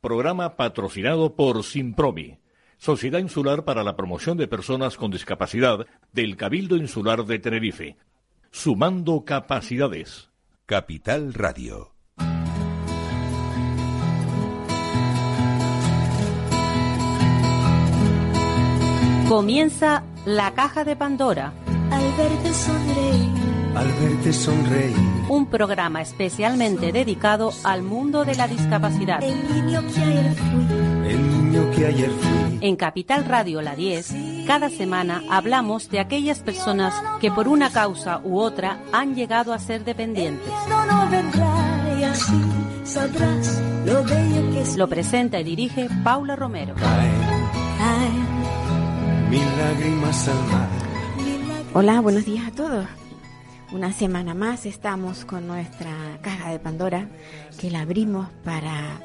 Programa patrocinado por Simpromi, Sociedad Insular para la Promoción de Personas con Discapacidad del Cabildo Insular de Tenerife. Sumando capacidades. Capital Radio. Comienza la caja de Pandora. Al verte sonreír. Al verte sonreír. Un programa especialmente dedicado al mundo de la discapacidad. El niño que ayer fui. El niño que ayer fui. En Capital Radio La 10, cada semana hablamos de aquellas personas que por una causa u otra han llegado a ser dependientes. Lo presenta y dirige Paula Romero. Caen Ay, mil lágrimas al mar. Hola, buenos días a todos. Una semana más estamos con nuestra caja de Pandora que la abrimos para,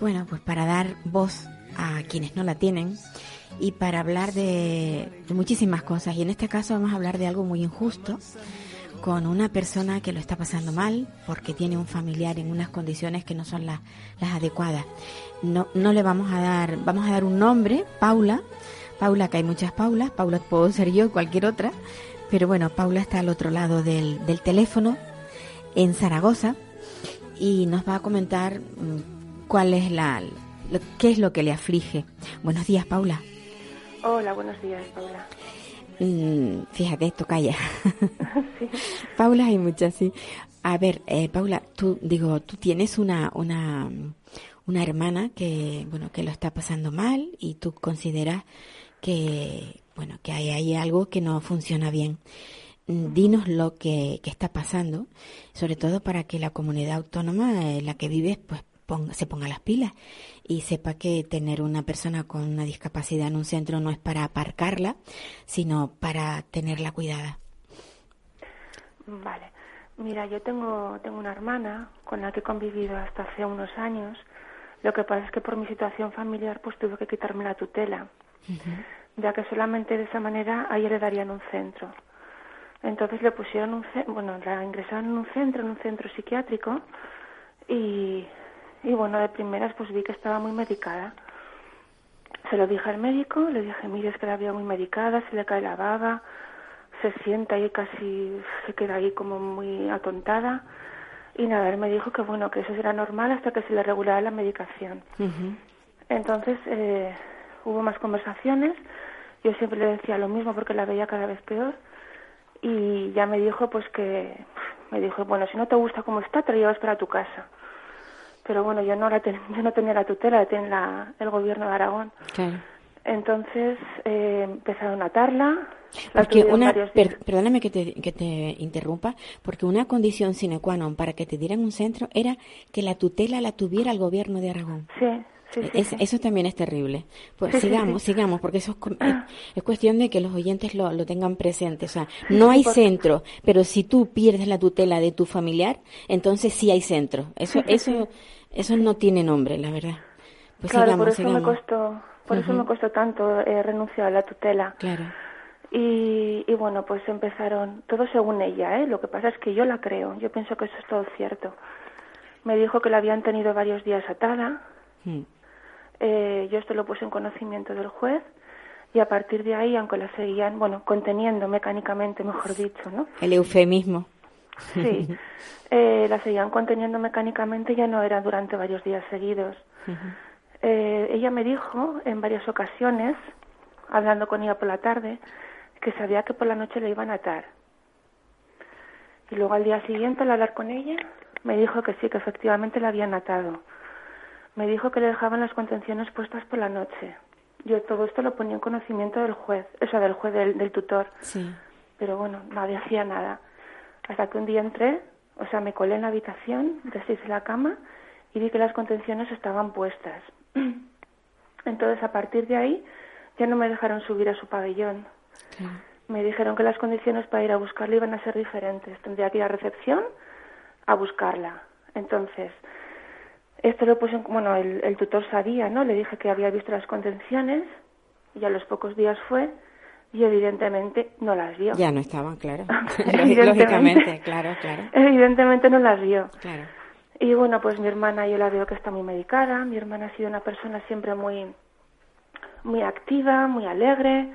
bueno, pues para dar voz a quienes no la tienen y para hablar de, de muchísimas cosas. Y en este caso vamos a hablar de algo muy injusto con una persona que lo está pasando mal porque tiene un familiar en unas condiciones que no son las, las adecuadas. No, no le vamos a dar, vamos a dar un nombre, Paula. Paula, que hay muchas Paulas, Paula puedo ser yo, cualquier otra, pero bueno, Paula está al otro lado del, del teléfono, en Zaragoza, y nos va a comentar mm, cuál es la, lo- qué es lo que le aflige. Buenos días, Paula. Hola, buenos días, Paula. Mm, fíjate, esto calla. Paula, hay muchas, sí. A ver, eh, Paula, tú, digo, tú tienes una, una, una hermana que, bueno, que lo está pasando mal y tú consideras que, bueno, que hay ahí algo que no funciona bien. Mm, Dinos lo que, que está pasando, sobre todo para que la comunidad autónoma en la que vives, pues ponga- se ponga las pilas y sepa que tener una persona con una discapacidad en un centro no es para aparcarla, sino para tenerla cuidada. Vale. Mira, yo tengo, tengo una hermana con la que he convivido hasta hace unos años. Lo que pasa es que por mi situación familiar pues tuve que quitarme la tutela, ya que solamente de esa manera ahí le darían un centro. Entonces le pusieron un bueno, la ingresaron en un centro, en un centro psiquiátrico y, y bueno, de primeras pues vi que estaba muy medicada. Se lo dije al médico, le dije, mire, es que la veo muy medicada, se le cae la baba, se sienta y casi se queda ahí como muy atontada. Y nada, él me dijo que bueno, que eso era normal hasta que se le regulara la medicación. Entonces eh, hubo más conversaciones, yo siempre le decía lo mismo porque la veía cada vez peor y ya me dijo pues que, me dijo, bueno, si no te gusta cómo está, te la llevas para tu casa. Pero bueno, yo no, la ten- yo no tenía la tutela, la tiene la- el gobierno de Aragón. Claro. Entonces eh, empezaron a atarla. la Porque una, per- perdóname que te, que te interrumpa, porque una condición sine qua non para que te dieran un centro era que la tutela la tuviera el gobierno de Aragón. Sí, sí, sí. Es- sí. Eso también es terrible. Pues sigamos, sigamos, porque eso es, cu- es, es cuestión de que los oyentes lo, lo tengan presente. O sea, no hay por- centro, pero si tú pierdes la tutela de tu familiar, entonces sí hay centro. Eso, eso, eso no tiene nombre, la verdad. Pues claro, sigamos, por eso sigamos. me costó, por eso me costó tanto eh, renunciar a la tutela. Claro. Y, y bueno, pues empezaron, todo según ella, ¿eh? Lo que pasa es que yo la creo, yo pienso que eso es todo cierto. Me dijo que la habían tenido varios días atada, Mm. Eh, yo esto lo puse en conocimiento del juez y a partir de ahí, aunque la seguían, bueno, conteniendo mecánicamente, mejor dicho, ¿no? El eufemismo. Sí, eh, la seguían conteniendo mecánicamente, ya no era durante varios días seguidos. Eh, ella me dijo en varias ocasiones, hablando con ella por la tarde, que sabía que por la noche le iban a atar. Y luego al día siguiente, al hablar con ella, me dijo que sí, que efectivamente la habían atado. Me dijo que le dejaban las contenciones puestas por la noche. Yo todo esto lo ponía en conocimiento del juez, o sea, del juez, del, del tutor Sí. pero bueno, nadie hacía nada. Hasta que un día entré, o sea, me colé en la habitación, deshice la cama y vi que las contenciones estaban puestas. Entonces, a partir de ahí, ya no me dejaron subir a su pabellón. Me dijeron que las condiciones para ir a buscarla iban a ser diferentes. Tendría que ir a recepción a buscarla. Entonces, esto lo puse, en- bueno, el, el tutor sabía, ¿no? Le dije que había visto las contenciones y a los pocos días fue y evidentemente no las vio. Ya no estaban, claro. Lógicamente, claro, claro. Evidentemente no las vio. Claro. Y bueno, pues mi hermana yo la veo que está muy medicada. Mi hermana ha sido una persona siempre muy, muy activa, muy alegre.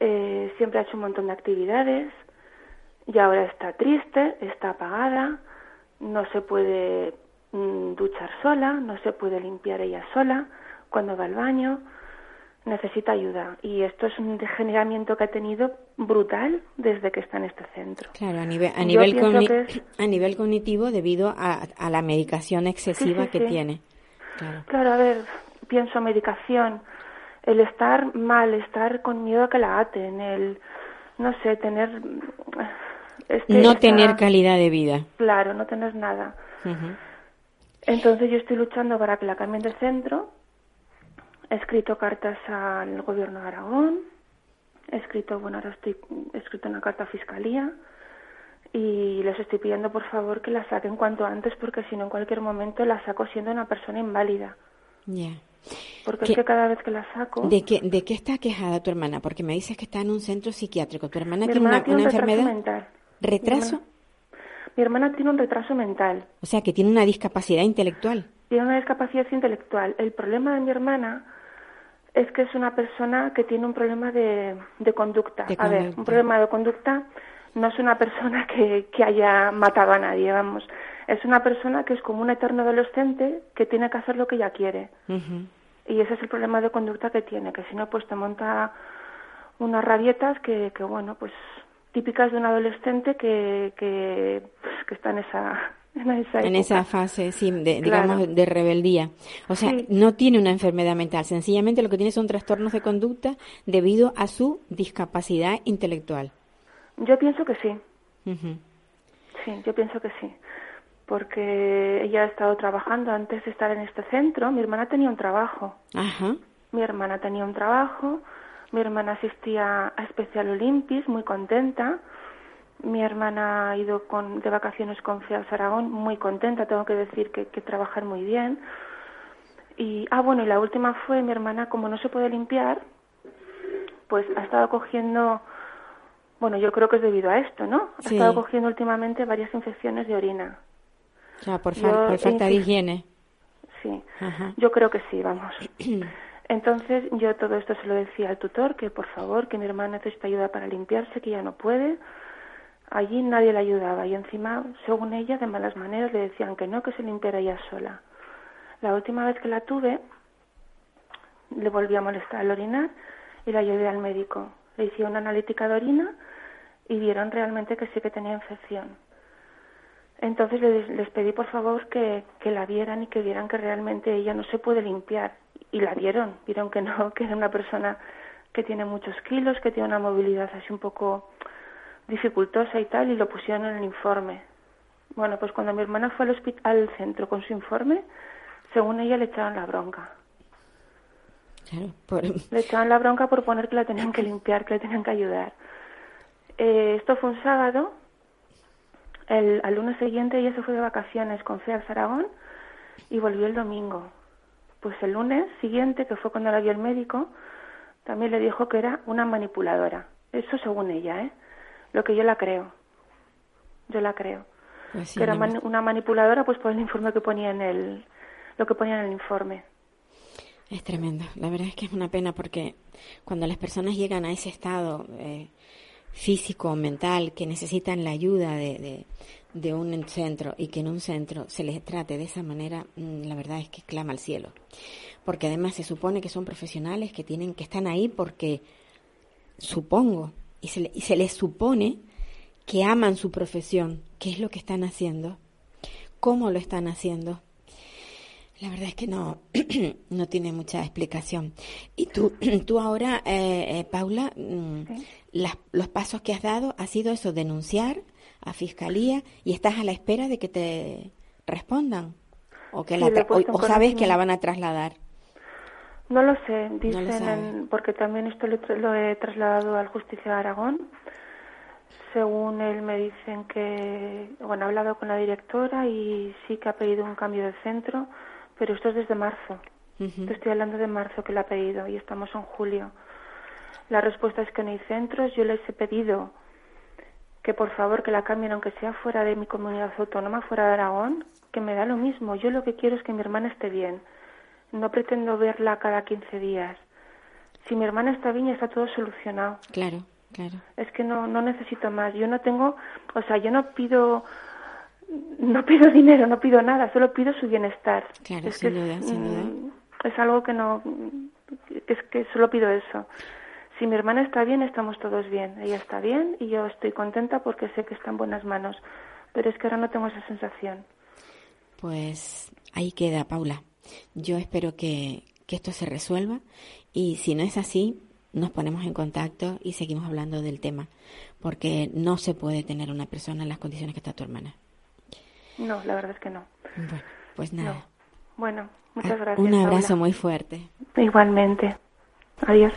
eh, siempre ha hecho un montón de actividades. Y ahora está triste, está apagada. No se puede duchar sola, no se puede limpiar ella sola cuando va al baño. Necesita ayuda. Y esto es un degeneramiento que ha tenido brutal desde que está en este centro. Claro, a nivel, a nivel, cogni- es- a nivel cognitivo debido a, a la medicación excesiva Sí, sí, que sí. tiene. Claro. Claro, a ver, pienso medicación, el estar mal, estar con miedo a que la aten, el, no sé, tener... este- No esta- tener calidad de vida. Claro, no tener nada. Entonces yo estoy luchando para que la cambien de centro. He escrito cartas al gobierno de Aragón. He escrito, bueno, ahora estoy he escrito una carta a Fiscalía. Y les estoy pidiendo, por favor, que la saquen cuanto antes, porque si no, en cualquier momento la saco siendo una persona inválida. Ya. Porque ¿Qué- es que cada vez que la saco... ¿De qué, ¿De qué está quejada tu hermana? Porque me dices que está en un centro psiquiátrico. ¿Tu hermana mi tiene hermana una, tiene una un retraso enfermedad? mental. ¿Retraso? Mi hermana, tiene un retraso mental. O sea, que tiene una discapacidad intelectual. Tiene una discapacidad intelectual. El problema de mi hermana es que es una persona que tiene un problema de, de conducta. De A ver, un problema de conducta no es una persona que, que haya matado a nadie, vamos. Es una persona que es como un eterno adolescente que tiene que hacer lo que ella quiere. Y ese es el problema de conducta que tiene, que si no, pues te monta unas rabietas que, que bueno, pues típicas de un adolescente que, que, pues, que está en esa, en esa En época. esa fase, sí, de, Claro. digamos, de rebeldía. O sea, Sí. no tiene una enfermedad mental, sencillamente lo que tiene son trastornos de conducta debido a su discapacidad intelectual. Yo pienso que sí, Ujú. sí, yo pienso que sí. Porque ella ha estado trabajando antes de estar en este centro. Mi hermana tenía un trabajo. Ajá. Mi hermana tenía un trabajo. Mi hermana asistía a Especial Olimpis, muy contenta. Mi hermana ha ido con, de vacaciones con FEAS Aragón, muy contenta. Tengo que decir que, que trabajar muy bien. Y, ah, bueno, y la última fue mi hermana, como no se puede limpiar, pues ha estado cogiendo, bueno, yo creo que es debido a esto, ¿no? Ha Sí. estado cogiendo últimamente varias infecciones de orina. O sea, por, Yo por falta de higiene. Sí, Ajá. yo creo que sí, vamos. Entonces yo todo esto se lo decía al tutor, que por favor, que mi hermana necesita ayuda para limpiarse, que ya no puede. Allí nadie le ayudaba y encima, según ella, de malas maneras le decían que no, que se limpiara ella sola. La última vez que la tuve, le volví a molestar al orinar y la llevé al médico. Le hicieron una analítica de orina y vieron realmente que sí que tenía infección. Entonces les, les pedí por favor que, que la vieran y que vieran que realmente ella no se puede limpiar. Y la vieron, vieron que no, que era una persona que tiene muchos kilos, que tiene una movilidad así un poco dificultosa y tal, y lo pusieron en el informe. Bueno, pues cuando mi hermana fue al, hospi- al centro con su informe, según ella le echaron la bronca. Claro, por- Le echaban la bronca por poner que la tenían que limpiar, que le tenían que ayudar. Eh, esto fue un sábado. El, al lunes siguiente ella se fue de vacaciones con FEAX Aragón y volvió el domingo. Pues el lunes siguiente, que fue cuando la vio el médico, también le dijo que era una manipuladora. Eso según ella, ¿eh? Lo que yo la creo. Yo la creo. pues sí, que era una manipuladora, pues por el informe que ponía en el, lo que ponía en el informe. Es tremendo. La verdad es que es una pena porque cuando las personas llegan a ese estado eh, físico o mental que necesitan la ayuda de, de, un centro y que en un centro se les trate de esa manera, mm, la verdad es que clama al cielo. Porque además se supone que son profesionales que tienen que están ahí porque supongo y se, y se les supone que aman su profesión, qué es lo que están haciendo, cómo lo están haciendo. La verdad es que no, no tiene mucha explicación. Y tú, tú ahora, eh, eh, Paula, mm, las- los pasos que has dado ha sido eso, denunciar a fiscalía y estás a la espera de que te respondan o que Sí, la tra- o, sabes que la van a trasladar. No lo sé, dicen, en- porque también esto lo, lo he trasladado al Justicia de Aragón. Según él me dicen que, bueno, he hablado con la directora y sí que ha pedido un cambio de centro, pero esto es desde marzo. Te estoy hablando de marzo que lo ha pedido y estamos en julio. La respuesta es que no hay centros. Yo les he pedido que por favor que la cambien aunque sea fuera de mi comunidad autónoma, fuera de Aragón, que me da lo mismo. Yo lo que quiero es que mi hermana esté bien. No pretendo verla cada 15 días. Si mi hermana está bien, ya está todo solucionado. Claro, claro. Es que no, no necesito más. Yo no tengo, o sea, yo no pido, no pido dinero, no pido nada, solo pido su bienestar. Claro, es sin duda, es, sin duda. mm, es algo que no, es que solo pido eso. Si mi hermana está bien, estamos todos bien. Ella está bien y yo estoy contenta porque sé que está en buenas manos. Pero es que ahora no tengo esa sensación. Pues ahí queda, Paula. Yo espero que, que esto se resuelva y si no es así, nos ponemos en contacto y seguimos hablando del tema, porque no se puede tener una persona en las condiciones que está tu hermana. No, la verdad es que no. Bueno, pues nada. No. Bueno, muchas Ah, gracias. Un abrazo Paula. muy fuerte. Igualmente. Adiós.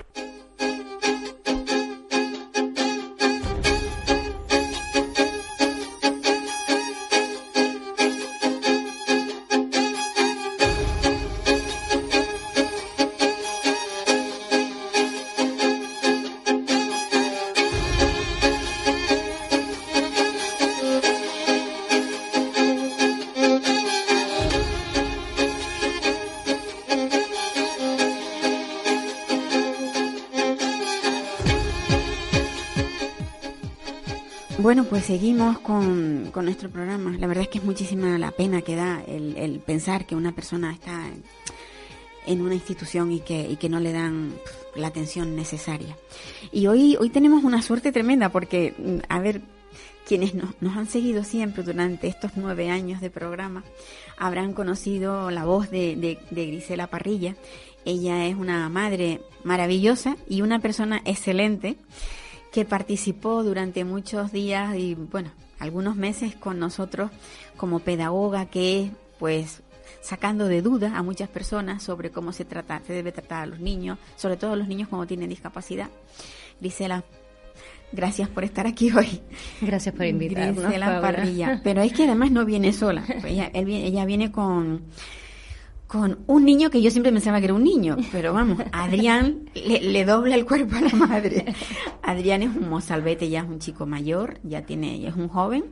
Bueno, pues seguimos con, con nuestro programa. La verdad es que es muchísima la pena que da el, el pensar que una persona está en una institución y que, y que no le dan la atención necesaria. Y hoy, hoy tenemos una suerte tremenda porque, mm, a ver, quienes nos, nos han seguido siempre durante estos nueve años de programa habrán conocido la voz de, de Grisela Parrilla. Ella es una madre maravillosa y una persona excelente que participó durante muchos días y bueno, algunos meses con nosotros como pedagoga que es pues sacando de dudas a muchas personas sobre cómo se trata, se debe tratar a los niños, sobre todo los niños cuando tienen discapacidad. Grisela, gracias por estar aquí hoy. Gracias por invitarnos. Grisela Paula. Parrilla. Pero es que además no viene sola. Ella, él ella viene con, con un niño que yo siempre pensaba que era un niño. Pero vamos, Adrián le, le dobla el cuerpo a la madre. Adrián es un mozalbete, ya es un chico mayor, ya tiene, ya es un joven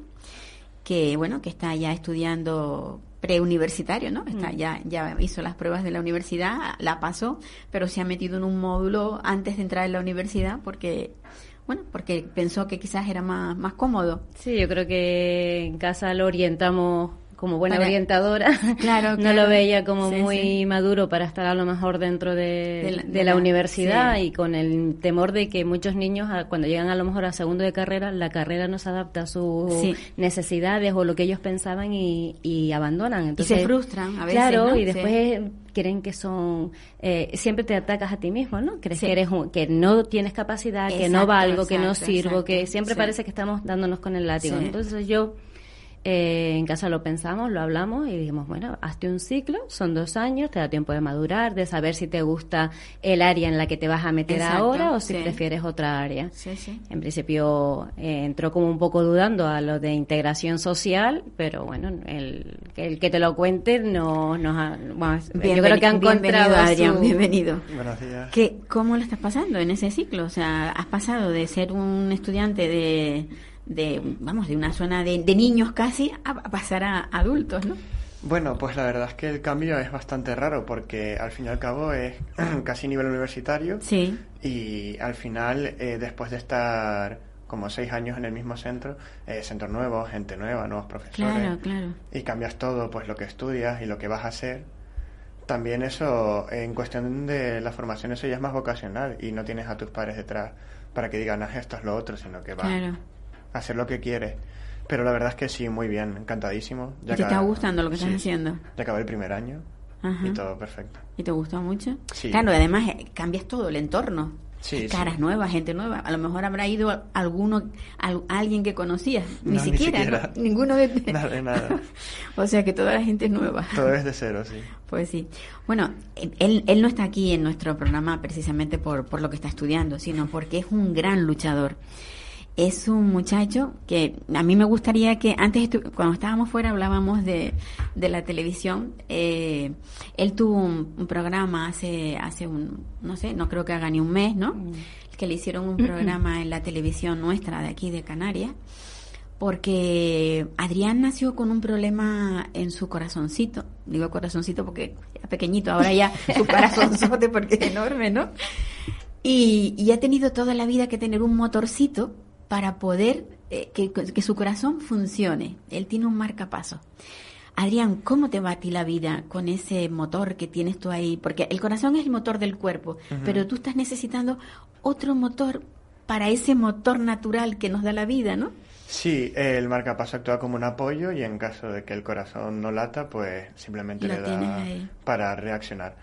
que bueno, que está ya estudiando preuniversitario, ¿no? Está ya ya hizo las pruebas de la universidad, la pasó, pero se ha metido en un módulo antes de entrar en la universidad porque bueno, porque pensó que quizás era más más cómodo. Sí, yo creo que en casa lo orientamos como buena Para- orientadora. Claro, no lo veía como Sí, muy sí. maduro para estar a lo mejor dentro de, De la- de de la, la- universidad sí. y con el temor de que muchos niños a- cuando llegan a lo mejor a segundo de carrera, la carrera no se adapta a sus necesidades o lo que ellos pensaban y, y abandonan. Entonces, y se frustran a veces. Claro, ¿no? y después creen que son eh, siempre te atacas a ti mismo, ¿no? Crees Sí. que eres un- que no tienes capacidad, que no valgo, que no sirvo, exacto. que siempre Sí. parece que estamos dándonos con el látigo. Sí. Entonces yo eh, en casa lo pensamos, lo hablamos y dijimos, bueno, hazte un ciclo, son dos años, te da tiempo de madurar, de saber si te gusta el área en la que te vas a meter Exacto, ahora o si sí. prefieres otra área. Sí, sí. En principio eh, entró como un poco dudando a lo de integración social, pero bueno, el, el que te lo cuente no, nos ha- bueno, yo creo que ha encontrado bienvenido, Adrián, su- bienvenido. Buenos días. ¿Qué, ¿Cómo lo estás pasando en ese ciclo? O sea, has pasado de ser un estudiante de, de vamos, de una zona de, de niños casi a, pasar a adultos, ¿no? Bueno, pues la verdad es que el cambio es bastante raro porque al fin y al cabo es casi nivel universitario Sí, y al final, eh, después de estar como seis años en el mismo centro, eh, centro nuevo, gente nueva, nuevos profesores, claro, claro. y cambias todo, pues lo que estudias y lo que vas a hacer. También eso, en cuestión de la formación, eso ya es más vocacional y no tienes a tus padres detrás para que digan, haz esto, es lo otro, sino que vas Claro. Hacer lo que quieres. Pero la verdad es que sí, muy bien, encantadísimo. ¿Y te está gustando lo que estás haciendo? Ya acabé el primer año Ajá. y todo perfecto. ¿Y te gustó mucho? Sí. Claro, además eh, cambias todo, el entorno. Sí, Caras sí. nuevas, gente nueva. A lo mejor habrá ido alguno, al- alguien que conocías. Ni No, ni siquiera, siquiera. ¿no? Ninguno de... Nada, nada. o sea que toda la gente es nueva. Todo es de cero, sí. Pues sí. Bueno, él, él no está aquí en nuestro programa precisamente por, por lo que está estudiando, sino porque es un gran luchador. Es un muchacho que a mí me gustaría que antes, cuando estábamos fuera, hablábamos de, de la televisión. Eh, él tuvo un, programa hace, hace un, no sé, no creo que haga ni un mes, ¿no? Mm. Que le hicieron un programa en la televisión nuestra de aquí de Canarias. Porque Adrián nació con un problema en su corazoncito. Digo corazoncito porque era pequeñito, ahora ya su corazonzote porque es enorme, ¿no? Y, y ha tenido toda la vida que tener un motorcito para poder eh, que, su corazón funcione. Él tiene un marcapaso. Adrián, ¿cómo te va a ti la vida con ese motor que tienes tú ahí? Porque el corazón es el motor del cuerpo, pero tú estás necesitando otro motor para ese motor natural que nos da la vida, ¿no? Sí, el marcapaso actúa como un apoyo y en caso de que el corazón no lata, pues simplemente le da para reaccionar.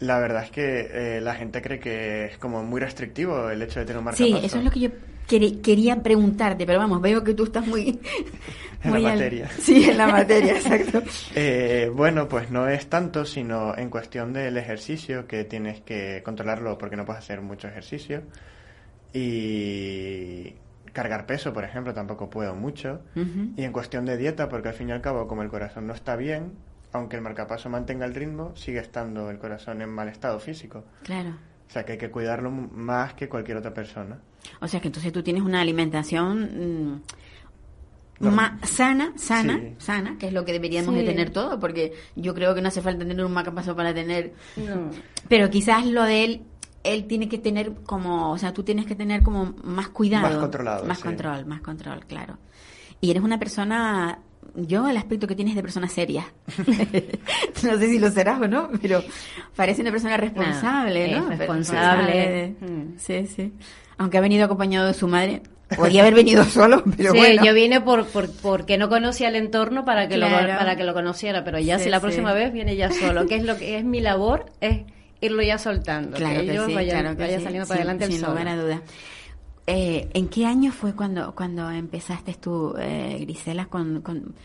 La verdad es que eh, la gente cree que es como muy restrictivo el hecho de tener un. Sí, eso es lo que yo quería preguntarte, pero vamos, veo que tú estás muy... en la materia. Sí, en la materia, exacto. Eh, bueno, pues no es tanto, sino en cuestión del ejercicio, que tienes que controlarlo porque no puedes hacer mucho ejercicio. Y cargar peso, por ejemplo, tampoco puedo mucho. Y en cuestión de dieta, porque al fin y al cabo, como el corazón no está bien, aunque el marcapaso mantenga el ritmo, sigue estando el corazón en mal estado físico. Claro. O sea que hay que cuidarlo más que cualquier otra persona. O sea que entonces tú tienes una alimentación mm, más sana, sana, sana, que es lo que deberíamos de tener todo, porque yo creo que no hace falta tener un marcapaso para tener... Pero quizás lo de él él tiene que tener como, o sea, tú tienes que tener como más cuidado. Más controlado. Más control, más control, claro. Y eres una persona yo el aspecto que tienes de persona seria. no sé si lo serás o no, pero parece una persona responsable, ¿no? Responsable. Mm. Sí, sí. Aunque ha venido acompañado de su madre. Podría haber venido solo, pero sí, yo vine por, porque no conocía el entorno para que lo para que lo conociera, pero ya si la próxima vez viene ya solo, que es lo que es mi labor es irlo ya soltando, claro que, ellos vayan, vaya saliendo para adelante sin lugar a duda. Eh, ¿En qué año fue cuando, cuando empezaste tú, eh, Grisela, con,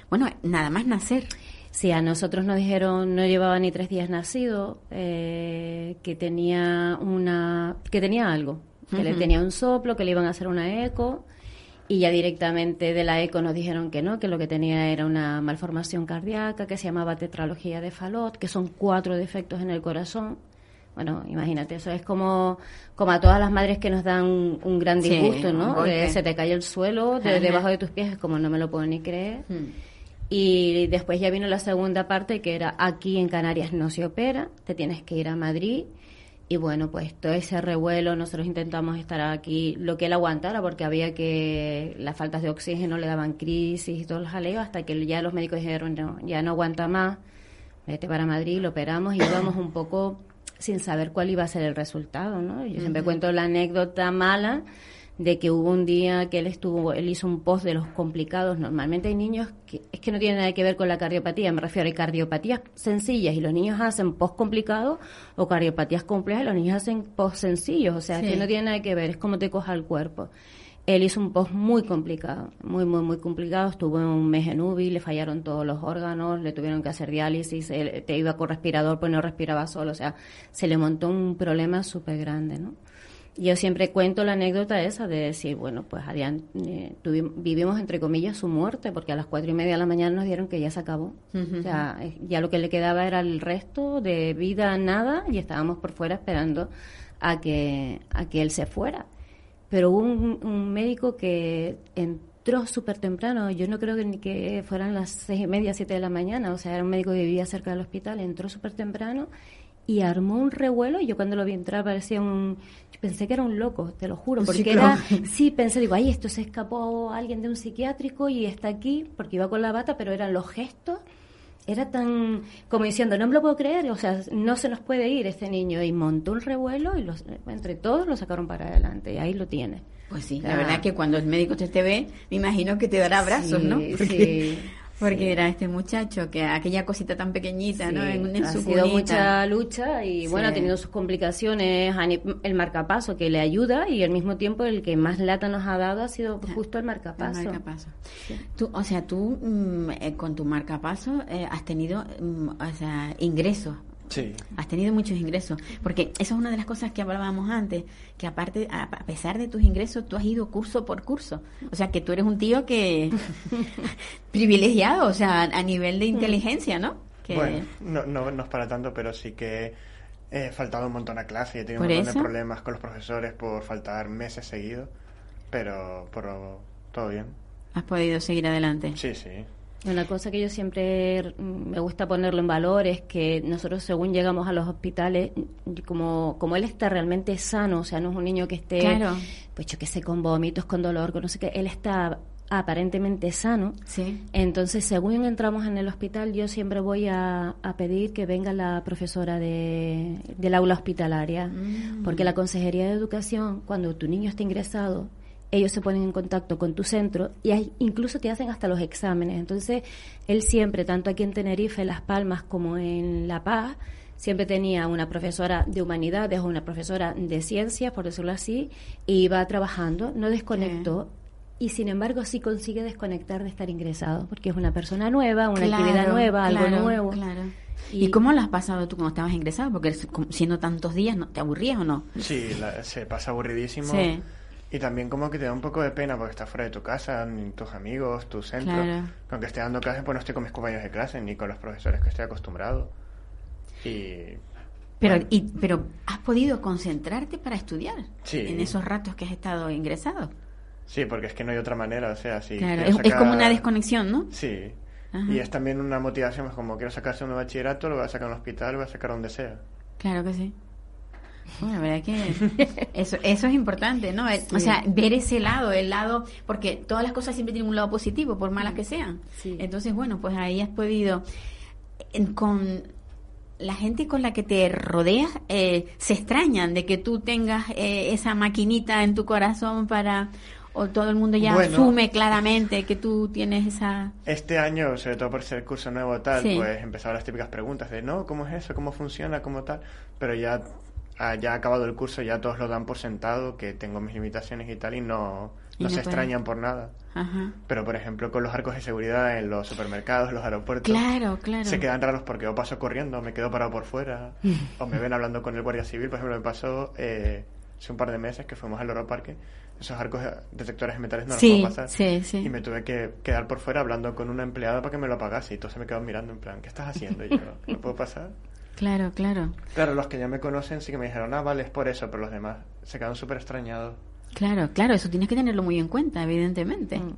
bueno, nada más nacer? Sí, a nosotros nos dijeron, no llevaba ni tres días nacido, eh, que tenía una, que tenía algo, que le tenía un soplo, que le iban a hacer una eco, y ya directamente de la eco nos dijeron que no, que lo que tenía era una malformación cardíaca que se llamaba tetralogía de Falot, que son cuatro defectos en el corazón bueno, imagínate, eso es como, como a todas las madres que nos dan un, gran disgusto, ¿no? se te cae el suelo de, debajo de tus pies, es como no me lo puedo ni creer. Hmm. Y después ya vino la segunda parte que era aquí en Canarias no se opera, te tienes que ir a Madrid. Y bueno, pues todo ese revuelo, nosotros intentamos estar aquí lo que él aguantara, porque había que las faltas de oxígeno le daban crisis y todos los jaleos, hasta que ya los médicos dijeron, no, ya no aguanta más, vete para Madrid, lo operamos y íbamos un poco sin saber cuál iba a ser el resultado, ¿no? Yo siempre cuento la anécdota mala de que hubo un día que él estuvo, él hizo un post de los complicados. Normalmente hay niños que es que no tienen nada que ver con la cardiopatía, me refiero a cardiopatías sencillas y los niños hacen post complicados o cardiopatías complejas y los niños hacen post sencillos, o sea, que no tiene nada que ver, es como te coja el cuerpo. Él hizo un post muy complicado, muy, muy, muy complicado. Estuvo un mes en UBI, le fallaron todos los órganos, le tuvieron que hacer diálisis, él, te iba con respirador, pues no respiraba solo. O sea, se le montó un problema súper grande, ¿no? Yo siempre cuento la anécdota esa de decir, bueno, pues Adrián, eh, vivimos entre comillas su muerte, porque a las cuatro y media de la mañana nos dieron que ya se acabó. O sea, eh, ya lo que le quedaba era el resto de vida, nada, y estábamos por fuera esperando a que, a que él se fuera pero hubo un, médico que entró súper temprano, yo no creo que ni que fueran las seis y media, siete de la mañana, o sea, era un médico que vivía cerca del hospital, entró súper temprano y armó un revuelo. Y yo cuando lo vi entrar parecía un yo pensé que era un loco te lo juro porque era sí pensé digo ay esto se escapó alguien de un psiquiátrico y está aquí porque iba con la bata pero eran los gestos era tan como diciendo, no me lo puedo creer, o sea, no se nos puede ir este niño. Y montó un revuelo y los, entre todos lo sacaron para adelante. Y ahí lo tiene. Pues sí, la verdad que cuando el médico te, te ve, me imagino que te dará abrazos, ¿no? sí. Porque era este muchacho, que aquella cosita tan pequeñita, ¿no? En, ha sido mucha lucha y bueno, ha tenido sus complicaciones, el marcapaso que le ayuda y al mismo tiempo el que más lata nos ha dado ha sido justo el marcapaso. Tú, o sea, tú mm, eh, con tu marcapaso eh, has tenido mm, o sea, ingresos Sí. Has tenido muchos ingresos, porque eso es una de las cosas que hablábamos antes, que aparte, a, pesar de tus ingresos, tú has ido curso por curso. O sea, que tú eres un tío que privilegiado, o sea, a nivel de inteligencia, ¿no? Que... Bueno, no, no, no es para tanto, pero sí que he faltado un montón a clase y he tenido un montón de problemas con los profesores por faltar meses seguidos, pero, pero todo bien. ¿Has podido seguir adelante? Sí, sí. Una cosa que yo siempre me gusta ponerlo en valor es que nosotros según llegamos a los hospitales, como, como él está realmente sano, o sea, no es un niño que esté, pues yo que sé, con vómitos, con dolor, con no sé qué, él está aparentemente sano. Sí. Entonces, según entramos en el hospital, yo siempre voy a, pedir que venga la profesora de, del aula hospitalaria, mm. porque la Consejería de Educación, cuando tu niño está ingresado, ellos se ponen en contacto con tu centro y hay, incluso te hacen hasta los exámenes. Entonces, él siempre, tanto aquí en Tenerife, Las Palmas, como en La Paz, siempre tenía una profesora de humanidades o una profesora de ciencias, por decirlo así, y iba trabajando, no desconectó. Y sin embargo sí consigue desconectar de estar ingresado, porque es una persona nueva, una actividad nueva, algo nuevo. Claro. ¿Y, cómo lo has pasado tú cuando estabas ingresado? Porque siendo tantos días, ¿no? ¿te aburrías o no? Sí, se pasa aburridísimo. Sí y también como que te da un poco de pena porque estás fuera de tu casa, ni tus amigos, tu centro. Claro. Aunque esté dando clases, pues no estoy con mis compañeros de clase ni con los profesores que estoy acostumbrado. Y... Pero, y, pero ¿has podido concentrarte para estudiar sí. en esos ratos que has estado ingresado? Sí, porque es que no hay otra manera, o sea, si claro, es, como una desconexión, ¿no? Sí. Y es también una motivación, es como quiero sacarse un bachillerato, lo voy a sacar en un hospital, lo voy a sacar donde sea. Claro que sí. Bueno, la verdad que eso, eso es importante, ¿no? O sea, ver ese lado, el lado, porque todas las cosas siempre tienen un lado positivo, por malas que sean. Entonces, bueno, pues ahí has podido, con la gente con la que te rodeas, eh, se extrañan de que tú tengas eh, esa maquinita en tu corazón para o todo el mundo ya asume claramente que tú tienes esa... Este año, sobre todo por ser curso nuevo tal, pues empezaron las típicas preguntas de, no, ¿cómo es eso? ¿Cómo funciona? ¿Cómo tal? Pero ya Ah, ya ha acabado el curso, ya todos lo dan por sentado, que tengo mis limitaciones y tal, y no, no, se extrañan por nada. Pero, por ejemplo, con los arcos de seguridad en los supermercados, los aeropuertos, claro, claro. se quedan raros porque o paso corriendo, o me quedo parado por fuera, o me ven hablando con el guardia civil. Por ejemplo, me pasó eh, hace un par de meses que fuimos al Europarque, esos arcos detectores de metales no los puedo pasar. Y me tuve que quedar por fuera hablando con una empleada para que me lo pagase, y todos se me quedaban mirando en plan, ¿qué estás haciendo? Y yo, ¿no puedo pasar? Claro, claro. Claro, los que ya me conocen sí que me dijeron, ah, vale, es por eso, pero los demás se quedaron súper extrañados. Claro, claro, eso tienes que tenerlo muy en cuenta, evidentemente. Mm.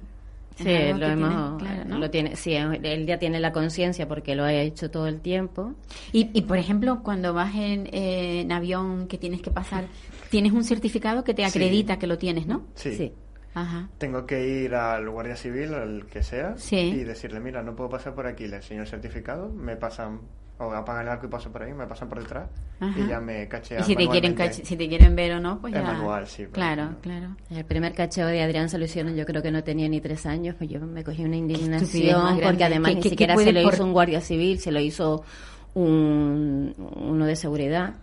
Sí, lo hemos, lo tiene, sí, él ya tiene la conciencia porque lo ha hecho todo el tiempo. Y, y por ejemplo, cuando vas en, en, avión que tienes que pasar, tienes un certificado que te acredita que lo tienes, ¿no? Sí. sí. Ajá. Tengo que ir al guardia civil, al que sea, y decirle, mira, no puedo pasar por aquí, le enseño el certificado, me pasan o apagan el arco y paso por ahí, me pasan por detrás y ya me cachean. Y si te, quieren si te quieren ver o no, pues es ya. manual, sí. Claro, claro. El primer cacheo de Adrián se lo hicieron, yo creo que no tenía ni tres años, pues yo me cogí una indignación porque además ni siquiera se lo hizo un guardia civil, se lo hizo un, uno de seguridad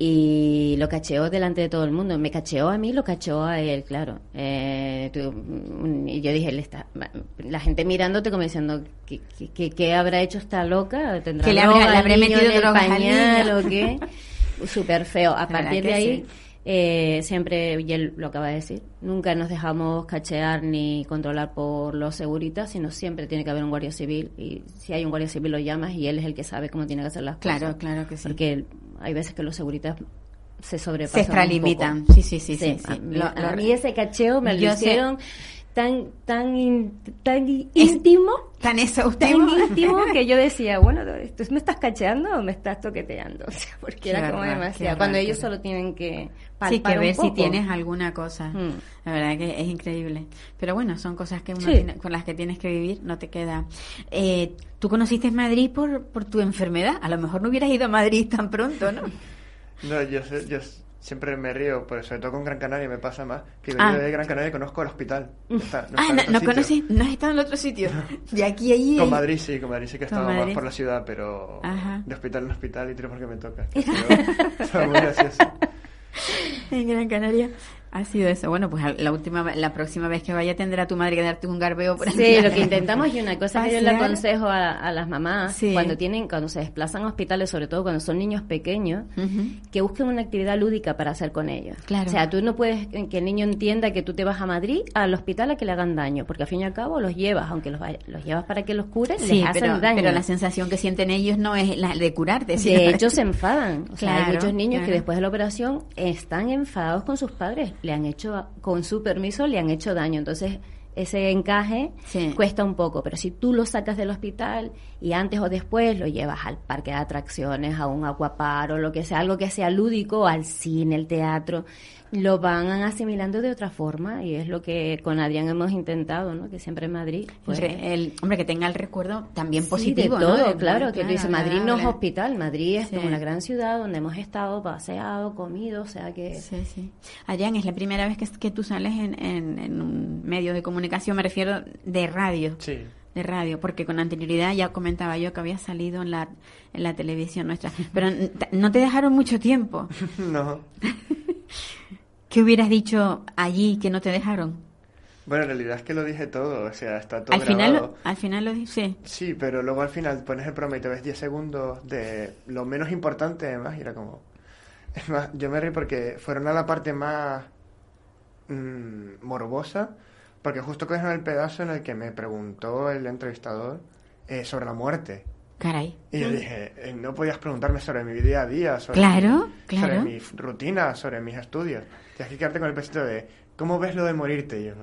y lo cacheó delante de todo el mundo. Me cacheó a mí, lo cacheó a él, claro. Eh, y yo dije, está, la gente mirándote como diciendo, ¿qué, qué, habrá hecho esta loca? ¿Tendrá que le habré, metido en el pañal o qué? Súper feo. A partir de ahí... Eh, siempre, y él lo acaba de decir, nunca nos dejamos cachear ni controlar por los seguritas, sino siempre tiene que haber un guardia civil y si hay un guardia civil lo llamas y él es el que sabe cómo tiene que hacer las cosas. Claro, claro que sí. Porque hay veces que los seguritas se sobrepasan. Se extralimitan. Sí, sí, sí. sí, A, mí ese cacheo me lo hicieron tan tan tan íntimo tan eso tan íntimo que yo decía bueno me estás cacheando o me estás toqueteando o sea, porque era como demasiado. cuando ellos solo tienen que sí que ver si tienes alguna cosa. Mm. la verdad que es increíble. Pero bueno son cosas que uno con las que tienes que vivir no te queda. Eh, tú conociste Madrid por por tu enfermedad a lo mejor no hubieras ido a Madrid tan pronto no no yo yo Siempre me río, por sobre todo con Gran Canaria me pasa más, que ah. de Gran Canaria conozco el hospital. ah, no, conoces, no has estado en otro sitio. De aquí a allí. Con Madrid sí, con Madrid sí que he estado más por la ciudad, pero de hospital en hospital y tiro porque me toca. Muy gracioso. En Gran Canaria. Ha sido eso. Bueno, pues la última, la próxima vez que vaya tendrá tu madre que darte un garbeo por Sí, lo que intentamos y una cosa que yo le aconsejo a, las mamás cuando tienen, cuando se desplazan a hospitales, sobre todo cuando son niños pequeños, que busquen una actividad lúdica para hacer con ellos. Claro. O sea, tú no puedes que el niño entienda que tú te vas a Madrid al hospital a que le hagan daño, porque al fin y al cabo los llevas, aunque los, los llevas para que los cures, les hacen pero, daño. Pero la sensación que sienten ellos no es la de curarte. De hecho, se enfadan. O sea, hay muchos niños que después de la operación están enfadados con sus padres, le han hecho con su permiso le han hecho daño. Entonces, ese encaje cuesta un poco, pero si tú lo sacas del hospital y antes o después lo llevas al parque de atracciones, a un acuapar o lo que sea, algo que sea lúdico, al cine, el teatro, lo van asimilando de otra forma y es lo que con Adrián hemos intentado, ¿no? Que siempre en Madrid. Pues, el, hombre, que tenga el recuerdo también positivo, de todo, claro, que dice Madrid no es hospital, Madrid es una gran ciudad donde hemos estado, paseado, comido, o sea que... Sí, sí. Adrián, es la primera vez que, que tú sales en, en, un medio de comunicación, me refiero de radio. Sí de radio, porque con anterioridad ya comentaba yo que había salido en la, en la televisión nuestra. Pero no te dejaron mucho tiempo. no. ¿Qué hubieras dicho allí que no te dejaron? Bueno, en realidad es que lo dije todo, o sea, está todo al Final, al final lo dije. Sí, pero luego al final pones el y te ves 10 segundos de lo menos importante, además, y era como... Es más, yo me reí porque fueron a la parte más mm, morbosa, porque justo cogieron el pedazo en el que me preguntó el entrevistador eh, sobre la muerte. Caray. Y yo dije, eh, no podías preguntarme sobre mi día a día, sobre, claro, mi, claro. sobre mi rutina, sobre mis estudios. Que quedarte con el pesito de, ¿cómo ves lo de morirte? Y yo,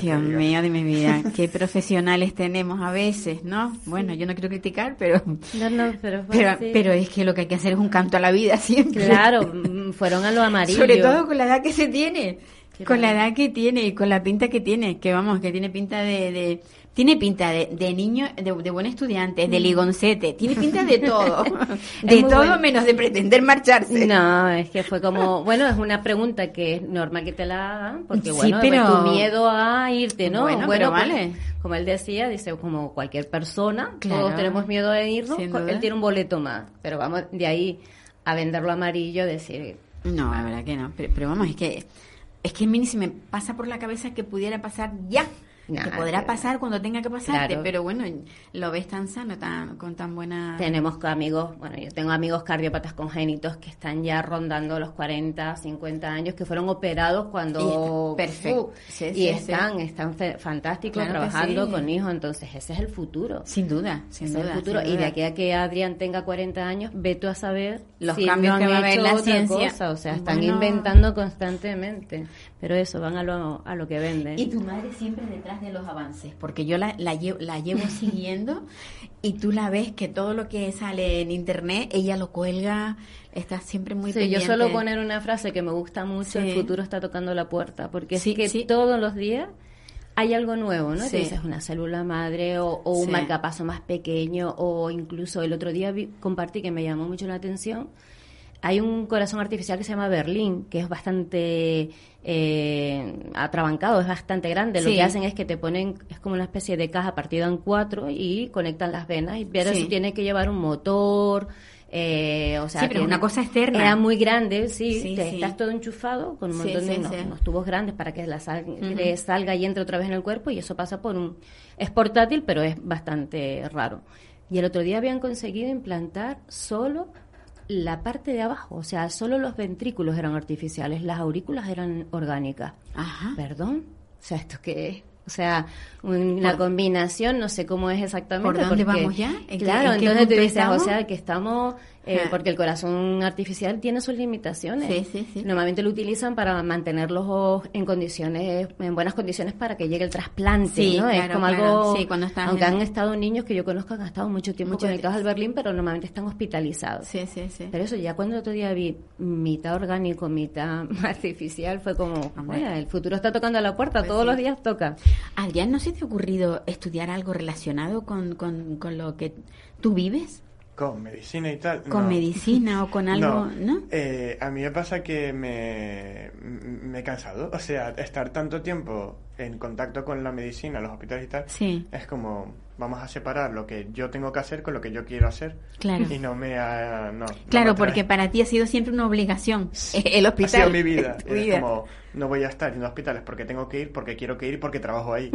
Dios mío de mi vida, qué profesionales tenemos a veces, ¿no? Bueno, yo no quiero criticar, pero no, no, pero, pero, es que lo que hay que hacer es un canto a la vida siempre. Claro, mm, fueron a lo amarillo. Sobre todo con la edad que se tiene, con la edad que tiene y con la pinta que tiene, que vamos, que tiene pinta de tiene pinta de, de niño, de, buen estudiante, de mm. ligoncete, tiene pinta de todo. de todo menos de pretender marcharse. No, es que fue como, bueno, es una pregunta que es normal que te la hagan, porque bueno, tu miedo a irte, ¿no? Bueno, pues, vale. como él decía, dice, como cualquier persona, todos tenemos miedo de irnos, él tiene un boleto más, pero vamos de ahí a venderlo amarillo, decir... No, la verdad que no, pero, pero vamos, es que es que a mí se me pasa por la cabeza que pudiera pasar ya que podrá pasar cuando tenga que pasarte, pero bueno, lo ves tan sano, tan con tan buena... Tenemos amigos, bueno, yo tengo amigos cardiópatas congénitos que están ya rondando los 40, 50 años, que fueron operados cuando... perfecto. y están, están fantásticos trabajando con hijos, entonces ese es el futuro. Sin duda, sin duda. el futuro. Y de aquí a que Adrián tenga 40 años, ve tú a saber los cambios que va a haber en la ciencia. o sea, están inventando constantemente. Pero eso, van a lo, a lo que venden. Y tu madre siempre detrás de los avances, porque yo la, la, llevo, la llevo siguiendo y tú la ves que todo lo que sale en internet, ella lo cuelga, está siempre muy sí, yo suelo poner una frase que me gusta mucho, el futuro está tocando la puerta, porque sí que todos los días hay algo nuevo, ¿no? Sí. Dices una célula madre o, un marcapaso más pequeño o incluso el otro día compartí que me llamó mucho la atención hay un corazón artificial que se llama Berlín, que es bastante eh, atrabancado, es bastante grande. Lo que hacen es que te ponen, es como una especie de caja partida en cuatro y conectan las venas. Y pero si tiene que llevar un motor, eh, o sea, sí, pero una cosa externa. Era muy grande, sí, estás todo enchufado con un montón de unos, tubos grandes para que la sangre salga y entre otra vez en el cuerpo y eso pasa por un... Es portátil, pero es bastante raro. Y el otro día habían conseguido implantar solo la parte de abajo, o sea, solo los ventrículos eran artificiales, las aurículas eran orgánicas. Ajá. ¿Perdón? O sea, ¿esto qué es? O sea, una combinación, no sé cómo es exactamente. ¿Por dónde vamos ya? claro, entonces te dices, o sea, que estamos eh, porque el corazón artificial tiene sus limitaciones. Sí, sí, sí. Normalmente lo utilizan para mantenerlos en condiciones, en buenas condiciones para que llegue el trasplante, ¿no? es como algo, cuando aunque han estado niños que yo conozco han estado mucho tiempo conectados al Berlín, pero normalmente están hospitalizados. Sí, sí, sí. Pero eso ya cuando el otro día vi mitad orgánico, mitad artificial, fue como, bueno, el futuro está tocando a la puerta, pues todos los días toca. Adrián, ¿no se te ha ocurrido estudiar algo relacionado con, con, con lo que tú vives? Con medicina y tal. Con medicina o con algo, ¿no? Eh, a mí me pasa que me, me he cansado. O sea, estar tanto tiempo en contacto con la medicina, los hospitales y tal, sí. es como vamos a separar lo que yo tengo que hacer con lo que yo quiero hacer. Claro. Y no me ha, no, Claro, porque para ti ha sido siempre una obligación el hospital. Ha sido mi vida. Es como, no voy a estar en hospitales porque tengo que ir, porque quiero que ir, porque trabajo ahí.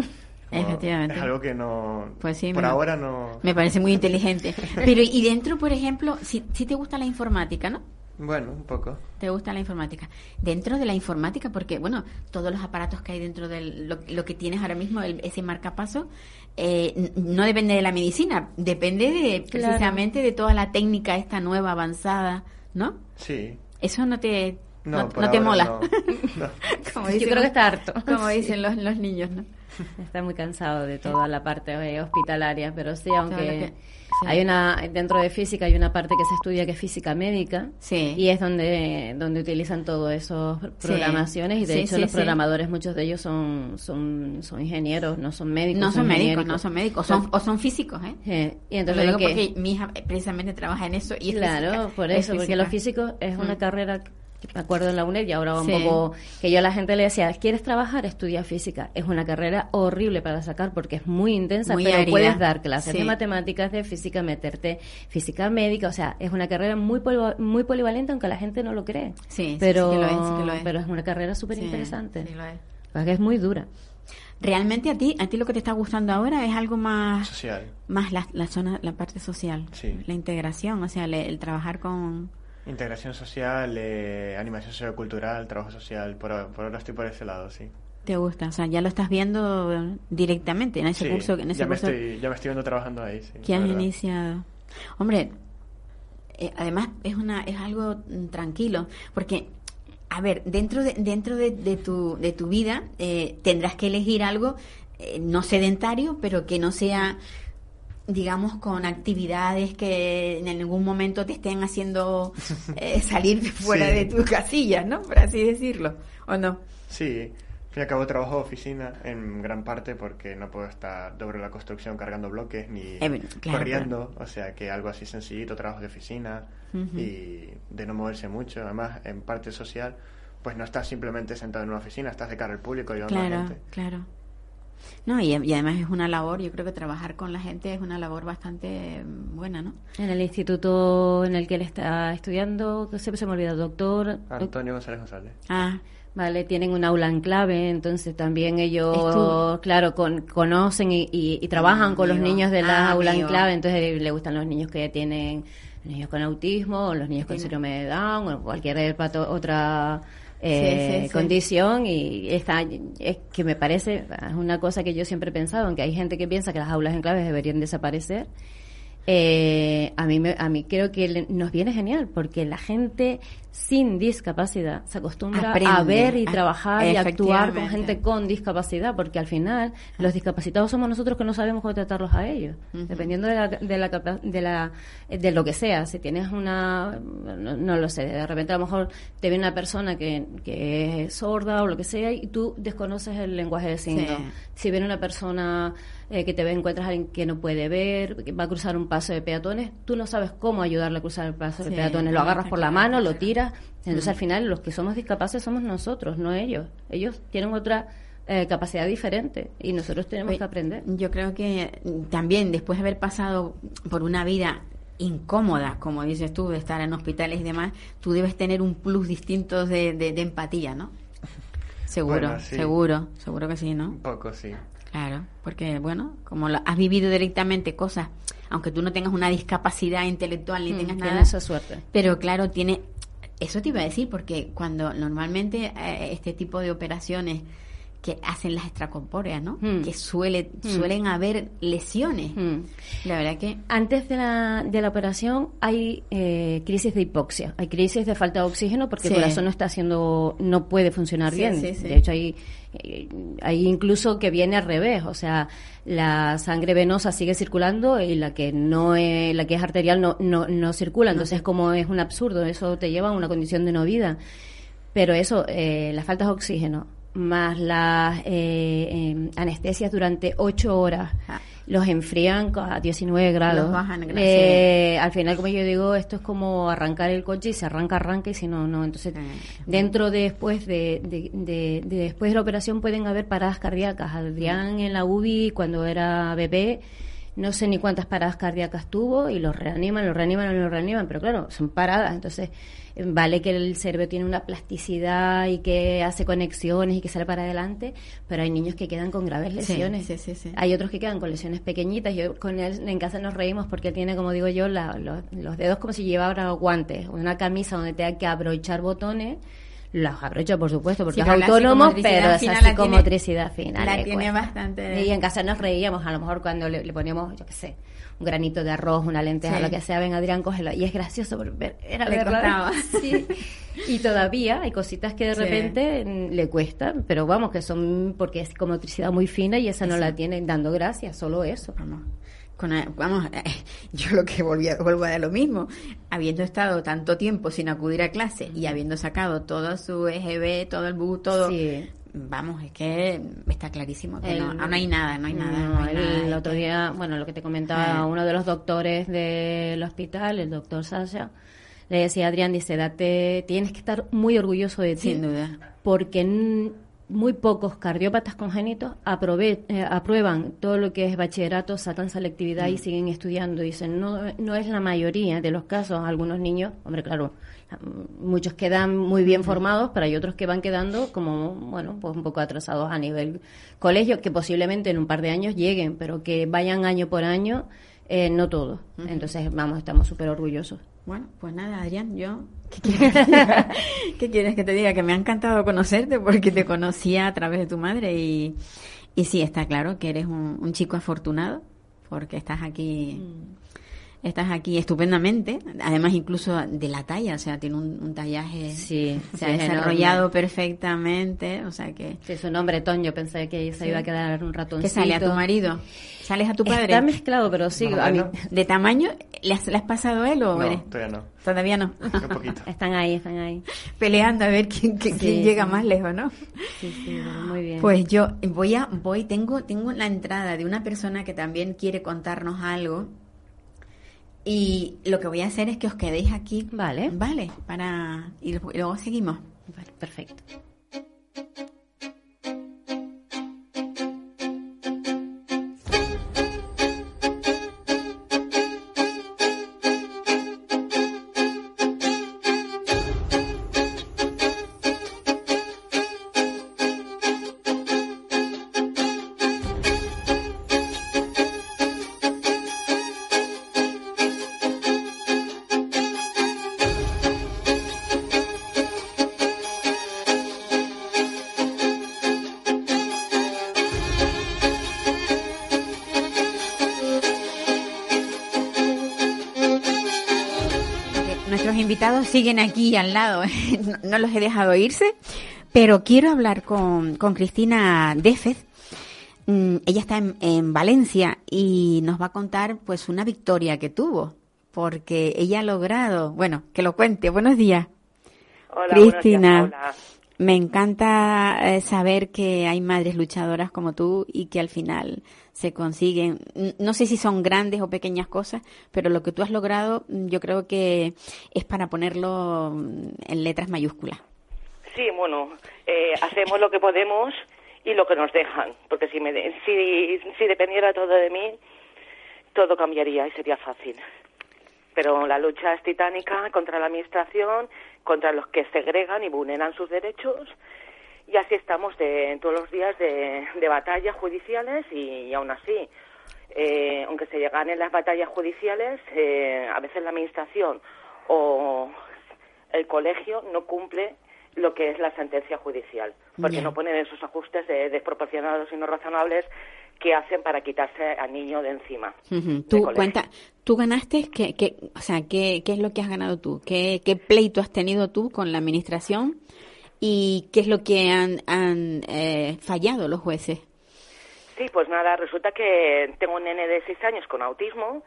Efectivamente. Es algo que no. Pues sí, por ahora no. Me parece muy inteligente. Pero, y dentro, por ejemplo, si, si te gusta la informática, ¿no? Bueno, un poco. ¿Te gusta la informática? Dentro de la informática, porque, bueno, todos los aparatos que hay dentro de lo, que tienes ahora mismo, el, ese marcapaso, eh, no depende de la medicina, depende de, precisamente de toda la técnica esta nueva, avanzada, ¿no? Sí. Eso no te, no, te mola. Yo creo que está harto. Como dicen los, los niños, ¿no? Está muy cansado de toda la parte eh, hospitalaria, pero sí, aunque hay una dentro de física hay una parte que se estudia que es física médica y es donde donde utilizan todos esos programaciones y de hecho los programadores muchos de ellos son son son ingenieros, no son médicos. No son, médicos, no son médicos, son, o son físicos, ¿eh? Y entonces digo porque mi hija precisamente trabaja en eso y Claro, por eso, porque los físicos es una mm. carrera me acuerdo en la UNED y ahora un poco que yo a la gente le decía, ¿quieres trabajar? Estudia física. Es una carrera horrible para sacar porque es muy intensa, pero puedes dar clases de matemáticas, de física, meterte física médica, o sea, es una carrera muy muy polivalente aunque la gente no lo cree. Sí, pero, es, pero es una carrera súper interesante. Porque es muy dura. Realmente a ti, a ti lo que te está gustando ahora es algo más social, más la, la zona, la parte social, la integración, o sea, el trabajar con Integración social, eh, animación sociocultural, trabajo social, por, por ahora estoy por ese lado, sí. ¿Te gusta? O sea, ya lo estás viendo directamente en ese curso. En ese ya, Me estoy, ya me estoy viendo trabajando ahí. Sí, que has iniciado. Hombre, eh, además es, una, es algo mm, tranquilo, porque, a ver, dentro de, dentro de, de tu, de tu vida eh, tendrás que elegir algo eh, no sedentario, pero que no sea digamos, con actividades que en algún momento te estén haciendo eh, salir fuera de tu casilla, ¿no? Por así decirlo, ¿o no? Sí, al fin y al cabo trabajo de oficina en gran parte porque no puedo estar sobre la construcción cargando bloques ni eh, corriendo, o sea que algo así sencillito, trabajo de oficina y de no moverse mucho, además en parte social, pues no estás simplemente sentado en una oficina, estás de cara al público y claro, a la gente. Claro, no, y, además es una labor, yo creo que trabajar con la gente es una labor bastante mm, buena, ¿no? En el instituto en el que él está estudiando, siempre se me olvida, doctor... Antonio González González. Ah, Vale, tienen un aula en clave, entonces también ellos, claro, conocen y, trabajan con los niños de la ah, aula en clave, entonces le gustan los niños que tienen niños con autismo, o los niños con síndrome de Down, o cualquier otra eh, condición y está es que me parece es una cosa que yo siempre he pensado aunque hay gente que piensa que las aulas en claves deberían desaparecer eh, a mí a mí creo que nos viene genial porque la gente sin discapacidad se acostumbra a ver y trabajar y actuar con gente con discapacidad porque al final los discapacitados somos nosotros que no sabemos cómo tratarlos a ellos. Dependiendo de la, de la de la de lo que sea si tienes una no, lo sé de repente a lo mejor te viene una persona que, que es sorda o lo que sea y tú desconoces el lenguaje de signos si viene una persona eh, que te ve, encuentras a alguien que no puede ver, que va a cruzar un paso de peatones, tú no sabes cómo ayudarle a cruzar el paso de peatones, lo agarras por la mano, lo tiras, entonces al final los que somos discapaces somos nosotros, no ellos. Ellos tienen otra eh, capacidad diferente y nosotros tenemos que aprender. Yo creo que también después de haber pasado por una vida incómoda, como dices tú, de estar en hospitales y demás, tú debes tener un plus distinto de, de, empatía, ¿no? Seguro, seguro, seguro que sí, ¿no? Un poco, sí. Claro, porque bueno, como has vivido directamente cosas, aunque tú no tengas una discapacidad intelectual ni mm, tengas nada, esa suerte. Pero claro, tiene eso te iba a decir porque cuando normalmente eh, este tipo de operaciones que hacen las extracorpóreas, ¿no? Hmm. Que suele, hmm. suelen haber lesiones. Hmm. La verdad que... Antes de la, de la operación hay eh, crisis de hipoxia, hay crisis de falta de oxígeno porque el corazón no está haciendo, no puede funcionar bien. de hecho, hay, eh, hay incluso que viene al revés, o sea, la sangre venosa sigue circulando y la que no es, la que es arterial no, no, no circula. Entonces, como es un absurdo, eso te lleva a una condición de no vida. Pero eso, eh, la falta de oxígeno, más las eh, em, anestesias durante ocho horas. Ah. Los enfrían a 19 grados. Eh, al final, como yo digo, esto es como arrancar el coche y se arranca, arranca y si no, no. Entonces, dentro de, después de, de, después de la operación pueden haber paradas cardíacas. Adrián en la UBI, cuando era bebé, no sé ni cuántas paradas cardíacas tuvo y los reaniman, los reaniman, los reaniman, pero claro, son paradas, entonces vale que el cerebro tiene una plasticidad y que hace conexiones y que sale para adelante, pero hay niños que quedan con graves lesiones. Sí, sí, sí, hay otros que quedan con lesiones pequeñitas. Yo con él en casa nos reímos porque tiene, como digo yo, los, dedos como si llevara guantes, una camisa donde tenga que abrochar botones los abrocha, por supuesto, porque es autónomo, pero es así como motricidad fina. La tiene bastante. Y en casa nos reíamos, a lo mejor cuando le, poníamos, yo qué sé, un granito de arroz, una lenteja, lo que sea, ven Adrián, cógelo. Y es gracioso, era le verdad. Sí. Y todavía hay cositas que de repente mm, le cuestan, pero vamos, que son porque es como motricidad muy fina y esa no la tiene dando gracias, solo eso. Vamos vamos, yo lo que volví vuelvo a dar lo mismo, habiendo estado tanto tiempo sin acudir a clase y habiendo sacado todo su EGB, todo el bus, todo, vamos, es que está clarísimo que no, hay nada, no hay nada. el, otro día, bueno, lo que te comentaba ah. uno de los doctores del hospital, el doctor Sasha, le decía Adrián, dice, date, tienes que estar muy orgulloso de ti. Sin duda. Porque muy pocos cardiópatas congénitos eh, aprueban todo lo que es bachillerato, sacan selectividad y mm. siguen estudiando. Dicen, no, no es la mayoría de los casos. Algunos niños, hombre, claro, muchos quedan muy bien formados, pero hay otros que van quedando como, bueno, pues un poco atrasados a nivel colegio, que posiblemente en un par de años lleguen, pero que vayan año por año, eh, no todos. Entonces, vamos, estamos súper orgullosos. Bueno, pues nada, Adrián, yo ¿Qué quieres? que te diga? Que me ha encantado conocerte porque te conocía a través de tu madre y, y sí, está claro que eres un, chico afortunado porque estás aquí. Mm. Estás aquí estupendamente, además incluso de la talla, o sea, tiene un, tallaje, sí, se ha desarrollado perfectamente, o sea que... Sí, su nombre Ton, yo pensé que se iba a quedar un ratoncito. ¿Qué sale a tu marido? ¿Sales a tu padre? Está mezclado, pero sí. ¿De tamaño? ¿Le has, pasado él o no, todavía no. Todavía no. Un poquito. están ahí, están ahí. Peleando a ver quién, quién, llega más lejos, ¿no? Sí, sí, muy bien. Pues yo voy a, voy, tengo, tengo la entrada de una persona que también quiere contarnos algo. Y lo que voy a hacer es que os quedéis aquí. Vale. Vale, para. Y luego seguimos. Vale, perfecto. Siguen aquí al lado, no, los he dejado irse, pero quiero hablar con, con Cristina Defez. Mm, ella está en, Valencia y nos va a contar pues una victoria que tuvo, porque ella ha logrado, bueno, que lo cuente. Buenos días. Hola, Cristina. Me encanta eh, saber que hay madres luchadoras como tú y que al final se consiguen. No sé si son grandes o pequeñas cosas, pero lo que tú has logrado mm, yo creo que es para ponerlo mm, en letras mayúsculas. Sí, bueno, eh, hacemos lo que podemos y lo que nos dejan, porque si, me si, si dependiera todo de mí, todo cambiaría y sería fácil. Pero la lucha es titánica contra la Administración contra los que segregan y vulneran sus derechos. Y así estamos de, todos los días de, batallas judiciales y, aún así, eh, aunque se llegan en las batallas judiciales, eh, a veces la administración o el colegio no cumple lo que es la sentencia judicial, porque no ponen esos ajustes desproporcionados y no razonables que hacen para quitarse al niño de encima. Tú cuenta, tú ganaste, ¿qué, qué, o sea, ¿qué, ¿qué es lo que has ganado tú? ¿Qué, ¿Qué pleito has tenido tú con la administración? ¿Y qué es lo que han, han eh, fallado los jueces? Sí, pues nada, resulta que tengo un nene de seis años con autismo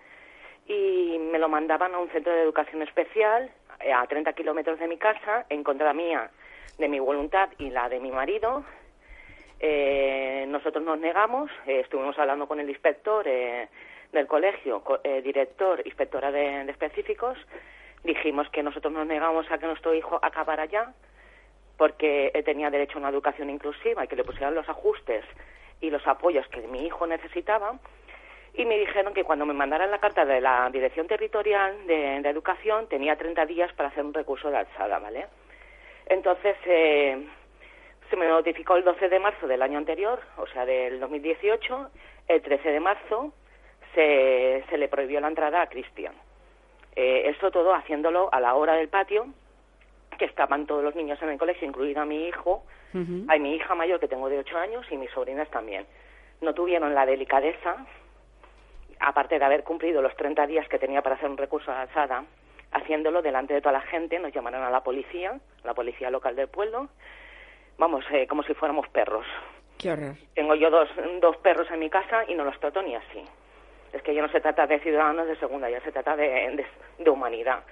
y me lo mandaban a un centro de educación especial eh, a 30 kilómetros de mi casa, en contra mía, de mi voluntad y la de mi marido, eh, nosotros nos negamos, eh, estuvimos hablando con el inspector eh, del colegio, eh, director, inspectora de, específicos, dijimos que nosotros nos negamos a que nuestro hijo acabara ya, porque él tenía derecho a una educación inclusiva y que le pusieran los ajustes y los apoyos que mi hijo necesitaba. y me dijeron que cuando me mandaran la carta de la Dirección Territorial de, Educación tenía 30 días para hacer un recurso de alzada, ¿vale? Entonces eh, se me notificó el 12 de marzo del año anterior, o sea, del 2018, el 13 de marzo se, se le prohibió la entrada a Cristian. Eh, esto todo haciéndolo a la hora del patio, que estaban todos los niños en el colegio, incluida mi hijo, hay mi hija mayor que tengo de 8 años y mis sobrinas también. No tuvieron la delicadeza aparte de haber cumplido los 30 días que tenía para hacer un recurso de alzada, haciéndolo delante de toda la gente, nos llamaron a la policía, la policía local del pueblo, vamos, eh, como si fuéramos perros. Qué horror. Tengo yo dos, dos perros en mi casa y no los trato ni así. Es que ya no se trata de ciudadanos de segunda, ya se trata de, de, humanidad.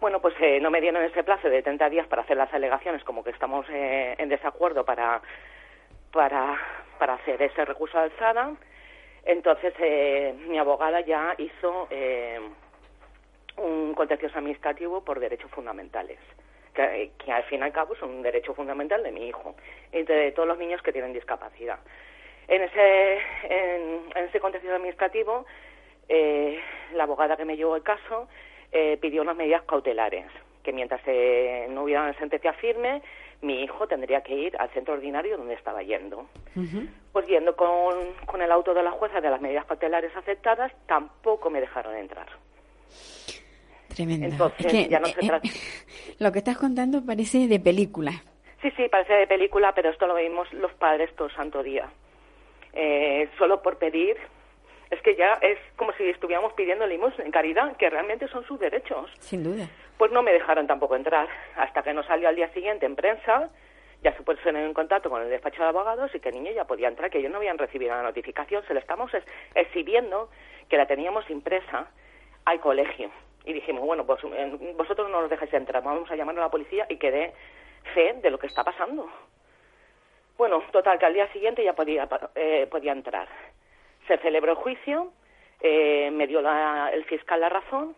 Bueno, pues eh, no me dieron ese plazo de 30 días para hacer las alegaciones, como que estamos eh, en desacuerdo para, para, para hacer ese recurso de alzada entonces, eh, mi abogada ya hizo eh, un contencioso administrativo por derechos fundamentales, que, al fin y al cabo es un derecho fundamental de mi hijo y de todos los niños que tienen discapacidad. En ese, en, ese contencioso administrativo, eh, la abogada que me llevó el caso pidió unas medidas cautelares, que mientras no hubiera una sentencia firme, mi hijo tendría que ir al centro ordinario donde estaba yendo. Pues yendo con, con, el auto de la jueza de las medidas cautelares aceptadas, tampoco me dejaron entrar. Tremendo. Entonces, ya no se eh, lo que estás contando parece de película. Sí, sí, parece de película, pero esto lo vimos los padres todo santo día. Eh, solo por pedir, es que ya es como si estuviéramos pidiendo limosna en caridad, que realmente son sus derechos. Sin duda pues no me dejaron tampoco entrar, hasta que no salió al día siguiente en prensa, ya se pusieron en contacto con el despacho de abogados y que el niño ya podía entrar, que ellos no habían recibido la notificación, se le estamos exhibiendo que la teníamos impresa al colegio. Y dijimos, bueno, pues vosotros no nos dejáis entrar, vamos a llamar a la policía y que dé fe de lo que está pasando. Bueno, total, que al día siguiente ya podía, eh, podía entrar. Se celebró el juicio, eh, me dio el fiscal la razón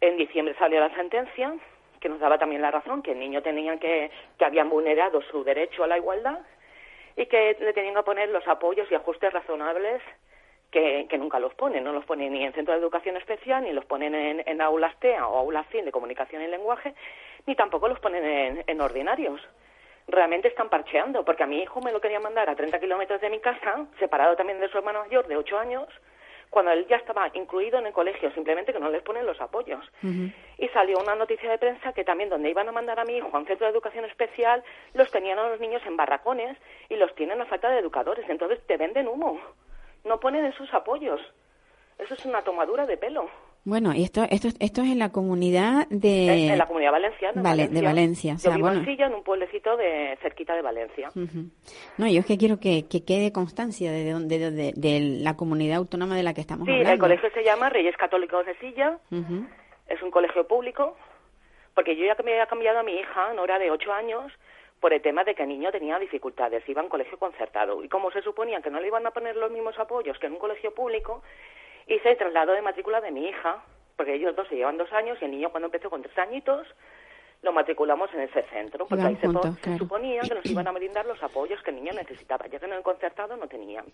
en diciembre salió la sentencia que nos daba también la razón, que el niño tenía que, que habían vulnerado su derecho a la igualdad y que le tenían que poner los apoyos y ajustes razonables que, que, nunca los ponen. No los ponen ni en centro de educación especial, ni los ponen en, en aulas TEA o aulas fin de comunicación y lenguaje, ni tampoco los ponen en, en ordinarios. Realmente están parcheando, porque a mi hijo me lo quería mandar a 30 kilómetros de mi casa, separado también de su hermano mayor de 8 años, cuando él ya estaba incluido en el colegio, simplemente que no les ponen los apoyos. Y salió una noticia de prensa que también donde iban a mandar a mi hijo a un centro de educación especial, los tenían a los niños en barracones y los tienen a falta de educadores. Entonces te venden humo, no ponen esos apoyos. Eso es una tomadura de pelo. Bueno, y esto, esto, esto es en la comunidad de... En, la comunidad valenciana. Vale, de Valencia. O sea, Yo vivo en Silla, en un pueblecito de, cerquita de Valencia. No, yo es que quiero que, que quede constancia de, de, de, de, la comunidad autónoma de la que estamos hablando. Sí, el colegio se llama Reyes Católicos de Silla. Es un colegio público. Porque yo ya que me había cambiado a mi hija, Nora, de ocho años, por el tema de que el niño tenía dificultades, iba a un colegio concertado. Y como se suponía que no le iban a poner los mismos apoyos que en un colegio público, Hice el traslado de matrícula de mi hija, porque ellos dos se llevan dos años y el niño cuando empezó con tres añitos lo matriculamos en ese centro, porque ahí se, suponía que nos iban a brindar los apoyos que el niño necesitaba, ya que en el concertado no tenían.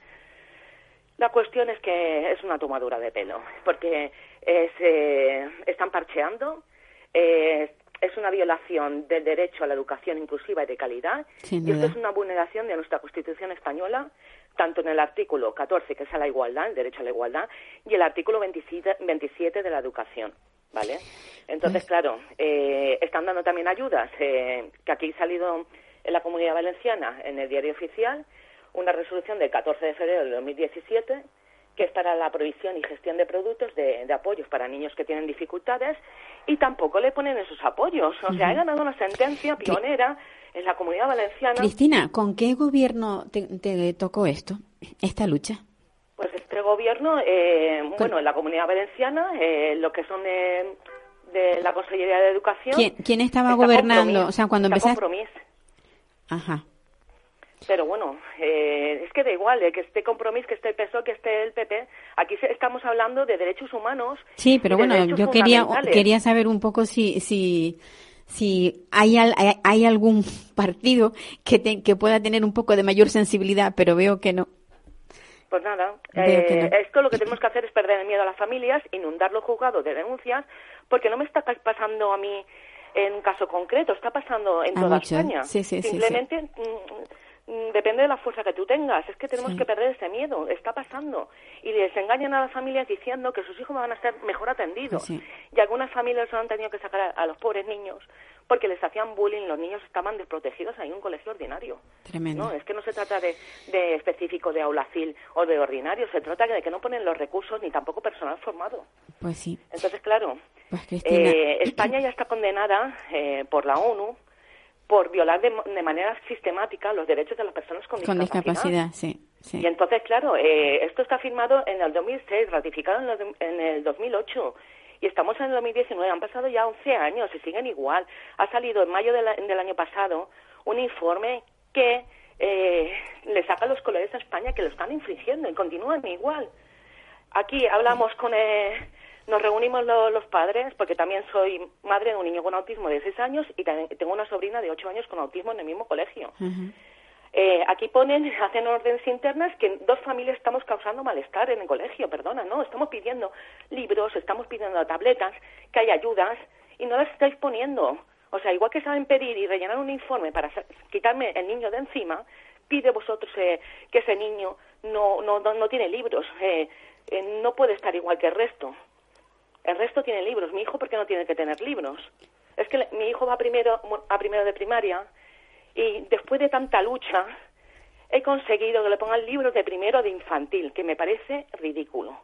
La cuestión es que es una tomadura de pelo, porque se están parcheando, eh, es una violación del derecho a la educación inclusiva y de calidad, y esto es una vulneración de nuestra Constitución española, tanto en el artículo 14, que es a la igualdad, el derecho a la igualdad, y el artículo 27, de la educación. ¿Vale? Entonces, claro, eh, están dando también ayudas, eh, que aquí ha salido en la Comunidad Valenciana, en el diario oficial, una resolución del 14 de febrero de 2017 que es para la provisión y gestión de productos de, apoyos para niños que tienen dificultades y tampoco le ponen esos apoyos. O sea, ha ganado una sentencia pionera en la comunidad valenciana. Cristina, ¿con qué gobierno te, tocó esto, esta lucha? Pues este gobierno, eh, bueno, en la comunidad valenciana, eh, lo que son de, la Consellería de Educación. ¿Quién, estaba gobernando? O sea, cuando empezaste. Ajá. Pero bueno, eh, es que da igual, eh, que esté compromiso, que esté el PSOE, que esté el PP. Aquí estamos hablando de derechos humanos. Sí, pero bueno, yo quería, quería saber un poco si, si, si hay, hay, algún partido que, que pueda tener un poco de mayor sensibilidad, pero veo que no. Pues nada, eh, esto lo que tenemos que hacer es perder el miedo a las familias, inundar los juzgados de denuncias, porque no me está pasando a mí en un caso concreto, está pasando en toda España. Simplemente mm, mm, depende de la fuerza que tú tengas. Es que tenemos que perder ese miedo. Está pasando. Y les engañan a las familias diciendo que sus hijos van a ser mejor atendidos. Y algunas familias han tenido que sacar a los pobres niños porque les hacían bullying, los niños estaban desprotegidos en un colegio ordinario. Tremendo. No, es que no se trata de, de específico de aulacil o de ordinario, se trata de que no ponen los recursos ni tampoco personal formado. Pues sí. Entonces, claro, pues eh, España ya está condenada eh, por la ONU por violar de, manera sistemática los derechos de las personas con, con discapacidad. sí, Y entonces, claro, eh, esto está firmado en el 2006, ratificado en el, en el 2008 y estamos en el 2019, han pasado ya 11 años y siguen igual. Ha salido en mayo del año pasado un informe que eh, le saca los colores a España que lo están infringiendo y continúan igual. Aquí hablamos con... Eh, nos reunimos los padres, porque también soy madre de un niño con autismo de 6 años y tengo una sobrina de 8 años con autismo en el mismo colegio. Eh, aquí ponen, hacen órdenes internas que dos familias estamos causando malestar en el colegio, perdona, no, estamos pidiendo libros, estamos pidiendo tabletas, que hay ayudas y no las estáis poniendo. O sea, igual que saben pedir y rellenar un informe para quitarme el niño de encima, pide vosotros eh, que ese niño no, no, no, tiene libros, eh, eh, no puede estar igual que el resto. El resto tiene libros. Mi hijo, ¿por qué no tiene que tener libros? Es que mi hijo va primero a primero de primaria y después de tanta lucha he conseguido que le pongan libros de primero de infantil, que me parece ridículo.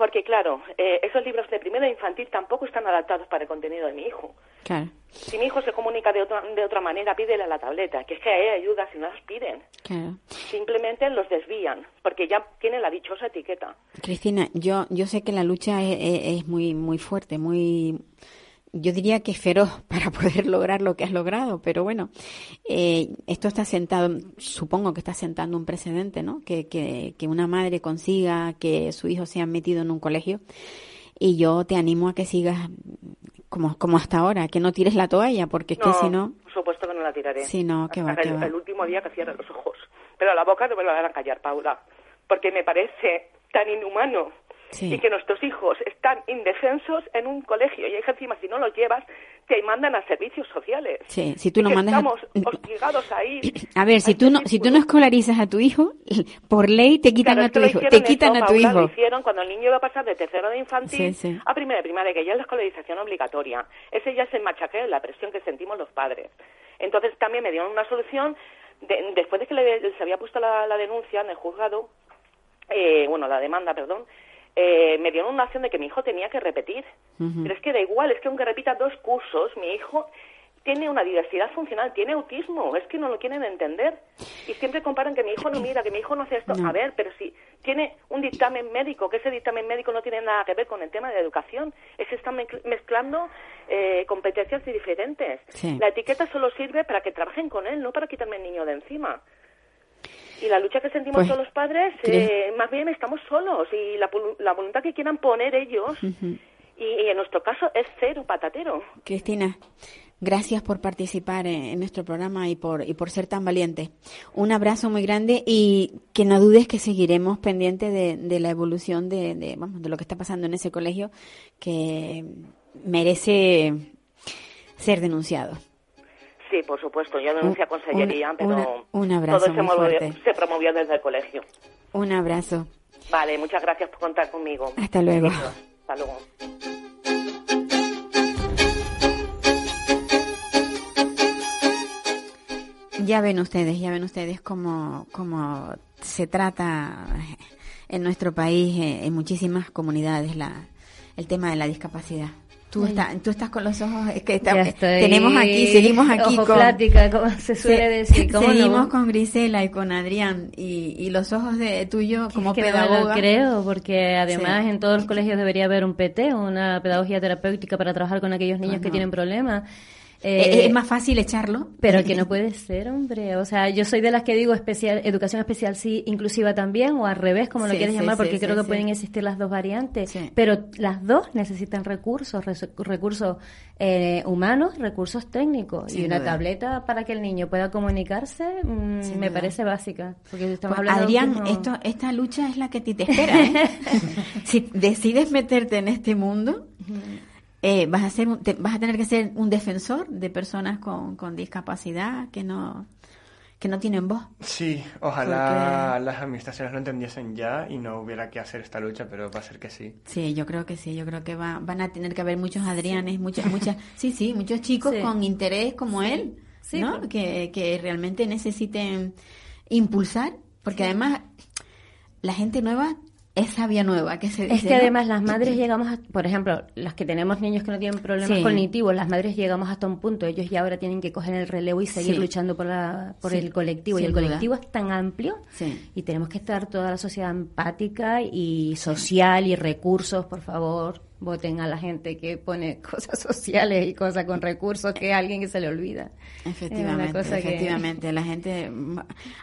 Porque, claro, eh, esos libros de primero de infantil tampoco están adaptados para el contenido de mi hijo. Claro. Si mi hijo se comunica de otra, de otra manera, pídele a la tableta, que es que hay ayuda si no las piden. Claro. Simplemente los desvían, porque ya tiene la dichosa etiqueta. Cristina, yo, yo sé que la lucha es, es muy, muy fuerte, muy yo diría que es feroz para poder lograr lo que has logrado, pero bueno, eh, esto está sentado, supongo que está sentando un precedente, ¿no? Que, que, que una madre consiga que su hijo sea metido en un colegio y yo te animo a que sigas como, como hasta ahora, que no tires la toalla, porque es que si no... Por supuesto que no la tiraré. Si no, que va, el, el último día que cierre los ojos. Pero la boca no me la van a callar, Paula, porque me parece tan inhumano y que nuestros hijos están indefensos en un colegio y encima si no los llevas te mandan a servicios sociales. Sí, si tú no mandas estamos hostigados ahí. A ver, si tú no si tú no escolarizas a tu hijo, por ley te quitan a tu hijo, te quitan a tu hijo. Lo hicieron cuando el niño iba a pasar de tercero de infantil a primera de primaria, que ya es la escolarización obligatoria. Ese ya es el machaqueo, la presión que sentimos los padres. Entonces también me dieron una solución después de que se había puesto la, denuncia en el juzgado, eh, bueno, la demanda, perdón, eh, me dio una opción de que mi hijo tenía que repetir. Pero es que da igual, es que aunque repita dos cursos, mi hijo tiene una diversidad funcional, tiene autismo, es que no lo quieren entender. Y siempre comparan que mi hijo no mira, que mi hijo no hace esto. A ver, pero si tiene un dictamen médico, que ese dictamen médico no tiene nada que ver con el tema de educación, es que están mezclando eh, competencias diferentes. La etiqueta solo sirve para que trabajen con él, no para quitarme el niño de encima. Y la lucha que sentimos pues, todos los padres, eh, más bien estamos solos y la, la voluntad que quieran poner ellos, y, en nuestro caso es cero patatero. Cristina, gracias por participar en, nuestro programa y por, y por ser tan valiente. Un abrazo muy grande y que no dudes que seguiremos pendientes de, de la evolución de, de, vamos, de lo que está pasando en ese colegio que merece ser denunciado. Sí, por supuesto. Yo denuncié a Consellería, pero un abrazo todo se, promovió desde el colegio. Un abrazo. Vale, muchas gracias por contar conmigo. Hasta luego. Hasta luego. Ya ven ustedes, ya ven ustedes cómo, cómo se trata en nuestro país, eh, en muchísimas comunidades, la, el tema de la discapacidad. Tú, tú estás con los ojos, es que tenemos aquí, seguimos aquí con plática, como se suele decir. seguimos con Grisela y con Adrián y, y los ojos de tuyo como es pedagoga. creo, porque además en todos los colegios debería haber un PT, una pedagogía terapéutica para trabajar con aquellos niños que tienen problemas. Eh, es más fácil echarlo. Pero que no puede ser, hombre. O sea, yo soy de las que digo especial, educación especial sí, inclusiva también, o al revés, como lo quieres llamar, porque creo que pueden existir las dos variantes. Pero las dos necesitan recursos, recursos eh, humanos, recursos técnicos. y una tableta para que el niño pueda comunicarse mm, me parece básica. Porque estamos pues, Adrián, esto, esta lucha es la que a ti te espera. ¿eh? si decides meterte en este mundo, eh, vas, a ser, vas a tener que ser un defensor de personas con, con discapacidad que no que no tienen voz. Sí, ojalá las administraciones lo entendiesen ya y no hubiera que hacer esta lucha, pero va a ser que sí. Sí, yo creo que sí, yo creo que va, van a tener que haber muchos Adrianes, muchas, muchas, sí, sí, muchos chicos con interés como él, ¿no? Que, que realmente necesiten impulsar, porque además la gente nueva es sabia nueva que se Es que además las madres llegamos, a, por ejemplo, las que tenemos niños que no tienen problemas cognitivos, las madres llegamos hasta un punto, ellos ya ahora tienen que coger el relevo y seguir luchando por la por el colectivo. Y el colectivo es tan amplio y tenemos que estar toda la sociedad empática y social y recursos, por favor, voten a la gente que pone cosas sociales y cosas con recursos que a alguien que se le olvida. Efectivamente, efectivamente. La gente,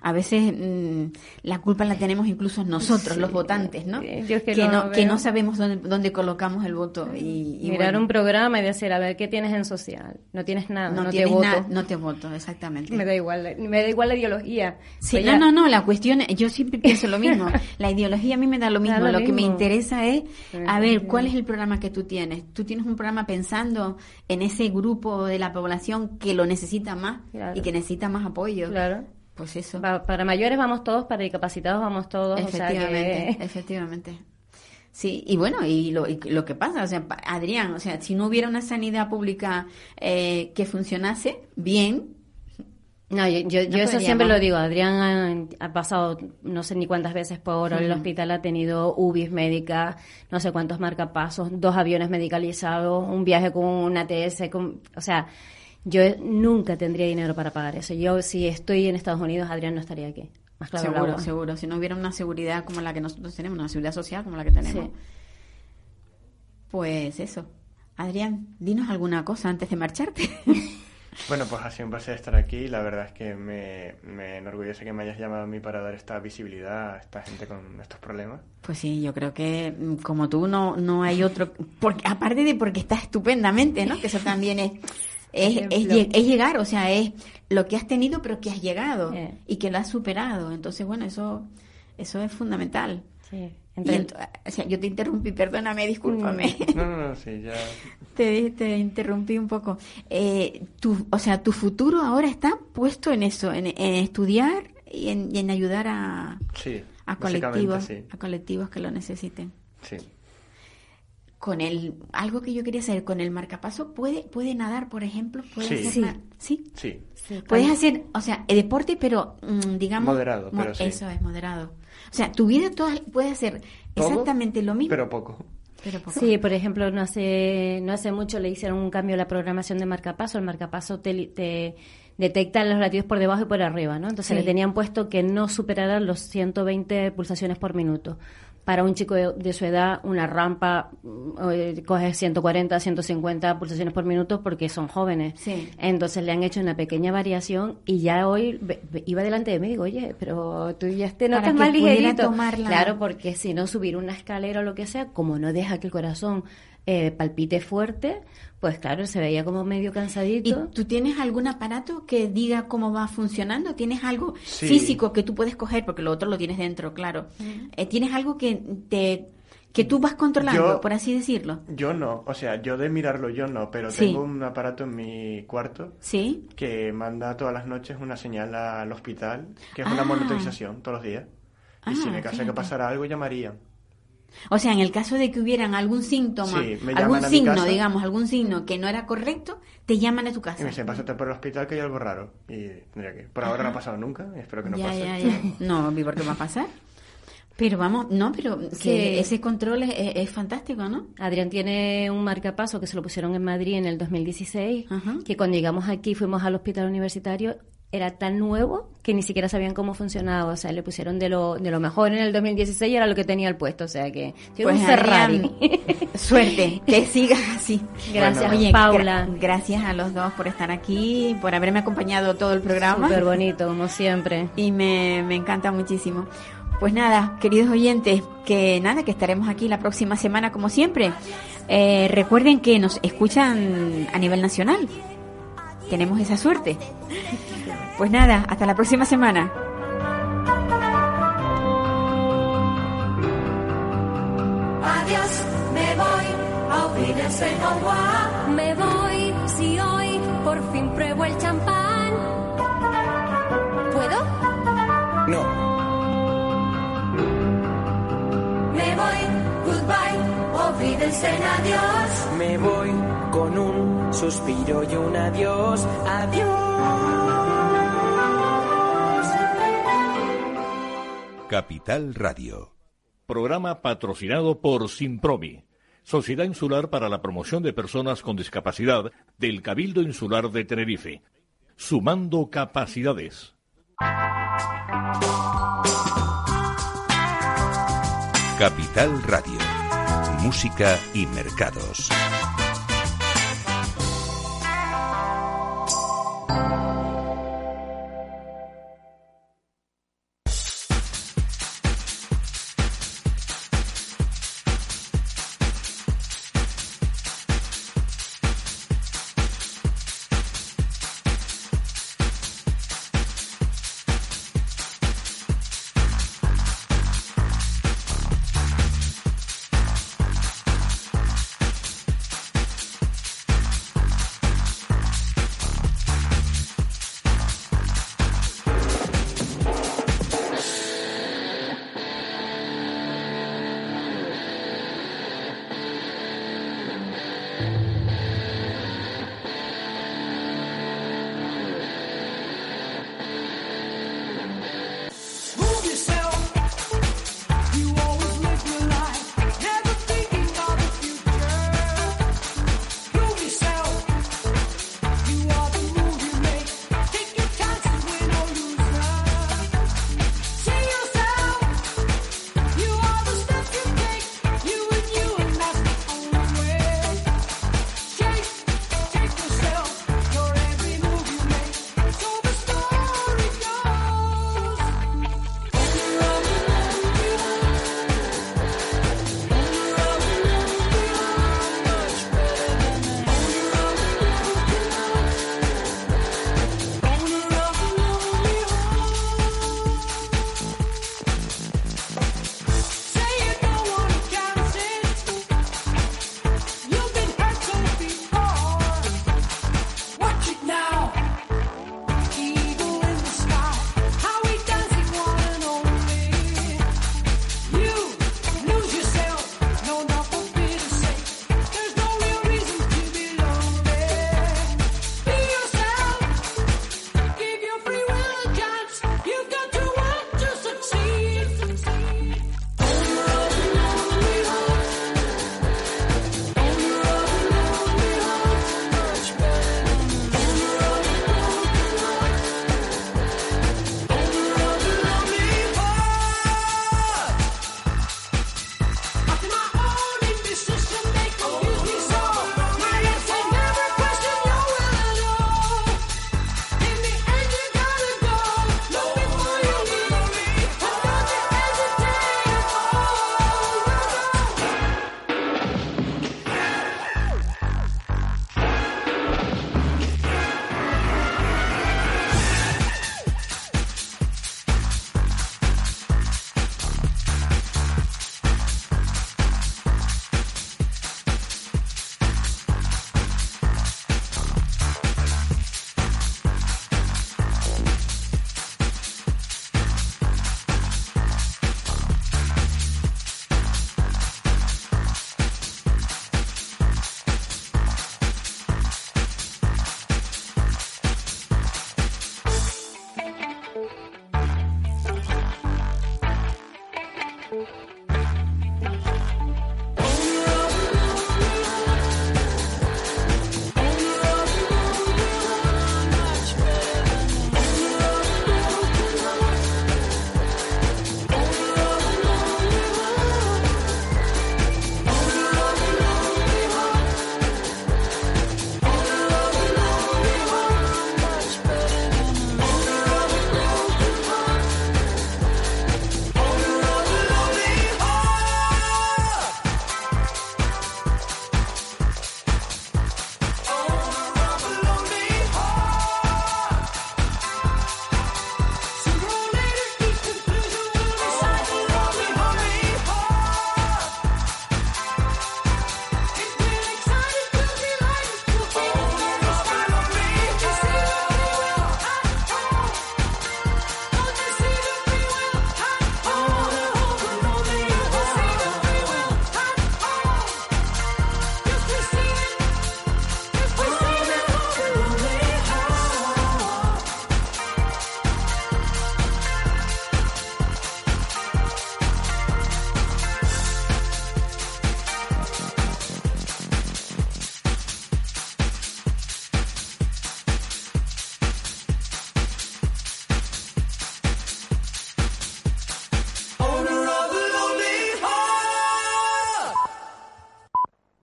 a veces mm, la culpa la tenemos incluso nosotros, los votantes, ¿no? que, no, que no sabemos dónde, dónde colocamos el voto. Y, Mirar un programa y decir, a ver, ¿qué tienes en social? No tienes nada, no, te voto. no te voto, exactamente. Me da igual, me da igual la ideología. Sí, pues no, no, no, la cuestión, yo siempre pienso lo mismo. la ideología a mí me da lo mismo. lo, que me interesa es, a ver, ¿cuál es el programa que tú tienes. Tú tienes un programa pensando en ese grupo de la población que lo necesita más y que necesita más apoyo. Claro. Pues eso. para mayores vamos todos, para discapacitados vamos todos. Efectivamente, efectivamente. Sí, y bueno, y lo, lo, que pasa, o sea, Adrián, o sea, si no hubiera una sanidad pública eh, que funcionase bien, no, yo, yo, eso siempre lo digo. Adrián ha, pasado no sé ni cuántas veces por el hospital, ha tenido UBIs médicas, no sé cuántos marcapasos, dos aviones medicalizados, un viaje con una ATS. Con, o sea, yo nunca tendría dinero para pagar eso. Yo, si estoy en Estados Unidos, Adrián no estaría aquí. Más claro seguro, seguro. Si no hubiera una seguridad como la que nosotros tenemos, una seguridad social como la que tenemos. Pues eso. Adrián, dinos alguna cosa antes de marcharte. Bueno, pues ha sido un placer estar aquí. La verdad es que me, me enorgullece que me hayas llamado a mí para dar esta visibilidad a esta gente con estos problemas. Pues sí, yo creo que mm, como tú no, no hay otro... Porque, aparte de porque está estupendamente, ¿no? Que eso también es... Es, es, llegar, o sea, es lo que has tenido pero que has llegado y que lo has superado. Entonces, bueno, eso, eso es fundamental. Sí o sea, yo te interrumpí, perdóname, discúlpame. No, no, no, sí, ya. te, te interrumpí un poco. Eh, tu, o sea, tu futuro ahora está puesto en eso, en, estudiar y en, y en, ayudar a, sí, a colectivos, a colectivos que lo necesiten. Sí. Con el, algo que yo quería saber, con el marcapaso, ¿puede, puede nadar, por ejemplo? ¿Puede sí. ¿Sí? Sí. Puedes hacer, o sea, el deporte, pero mm, digamos... Moderado, pero sí. Eso es, moderado. O sea, tu vida toda puede hacer exactamente lo mismo. Pero poco. Pero Sí, por ejemplo, no hace, no hace mucho le hicieron un cambio a la programación de marcapaso. El marcapaso te, te detecta los latidos por debajo y por arriba, ¿no? Entonces le tenían puesto que no superara los 120 pulsaciones por minuto para un chico de, su edad una rampa mm, eh, coge 140, 150 pulsaciones por minuto porque son jóvenes. Entonces le han hecho una pequeña variación y ya hoy iba delante de mí y digo, oye, pero tú ya te notas más ligerito. Claro, porque si no subir una escalera o lo que sea, como no deja que el corazón eh, palpite fuerte, pues claro, se veía como medio cansadito. ¿Y tú tienes algún aparato que diga cómo va funcionando? ¿Tienes algo físico que tú puedes coger? Porque lo otro lo tienes dentro, claro. Eh, ¿Tienes algo que te que tú vas controlando, por así decirlo? Yo no, o sea, yo de mirarlo yo no, pero tengo un aparato en mi cuarto ¿Sí? que manda todas las noches una señal al hospital, que es una ah. monitorización todos los días. Y si me ah, caso que pasara algo, llamarían. O sea, en el caso de que hubieran algún síntoma, algún signo, digamos, algún signo que no era correcto, te llaman a tu casa. Y me dicen, pásate por el hospital que hay algo raro. Y tendría que. Por ahora no ha pasado nunca, espero que no pase. Ya, ya. No, ¿por qué va a pasar? Pero vamos, no, pero que ese control es, fantástico, ¿no? Adrián tiene un marcapaso que se lo pusieron en Madrid en el 2016, que cuando llegamos aquí fuimos al hospital universitario era tan nuevo que ni siquiera sabían cómo funcionaba. O sea, le pusieron de lo, de lo mejor en el 2016 y era lo que tenía el puesto. O sea, que pues un Ferrari. suerte, que sigas así. Gracias, Paula. gracias a los dos por estar aquí, por haberme acompañado todo el programa. Súper bonito, como siempre. Y me, me encanta muchísimo. Pues nada, queridos oyentes, que nada, que estaremos aquí la próxima semana como siempre. Eh, recuerden que nos escuchan a nivel nacional. Tenemos esa suerte. Pues nada, hasta la próxima semana. Adiós, me voy a Me voy si hoy por fin pruebo el champán. ¿Puedo? No. Me voy, goodbye, olvídense adiós. Me voy con un suspiro y un adiós, adiós. Capital Radio. Programa patrocinado por Simpromi, Sociedad Insular para la Promoción de Personas con Discapacidad del Cabildo Insular de Tenerife. Sumando capacidades. Capital Radio. Música y mercados.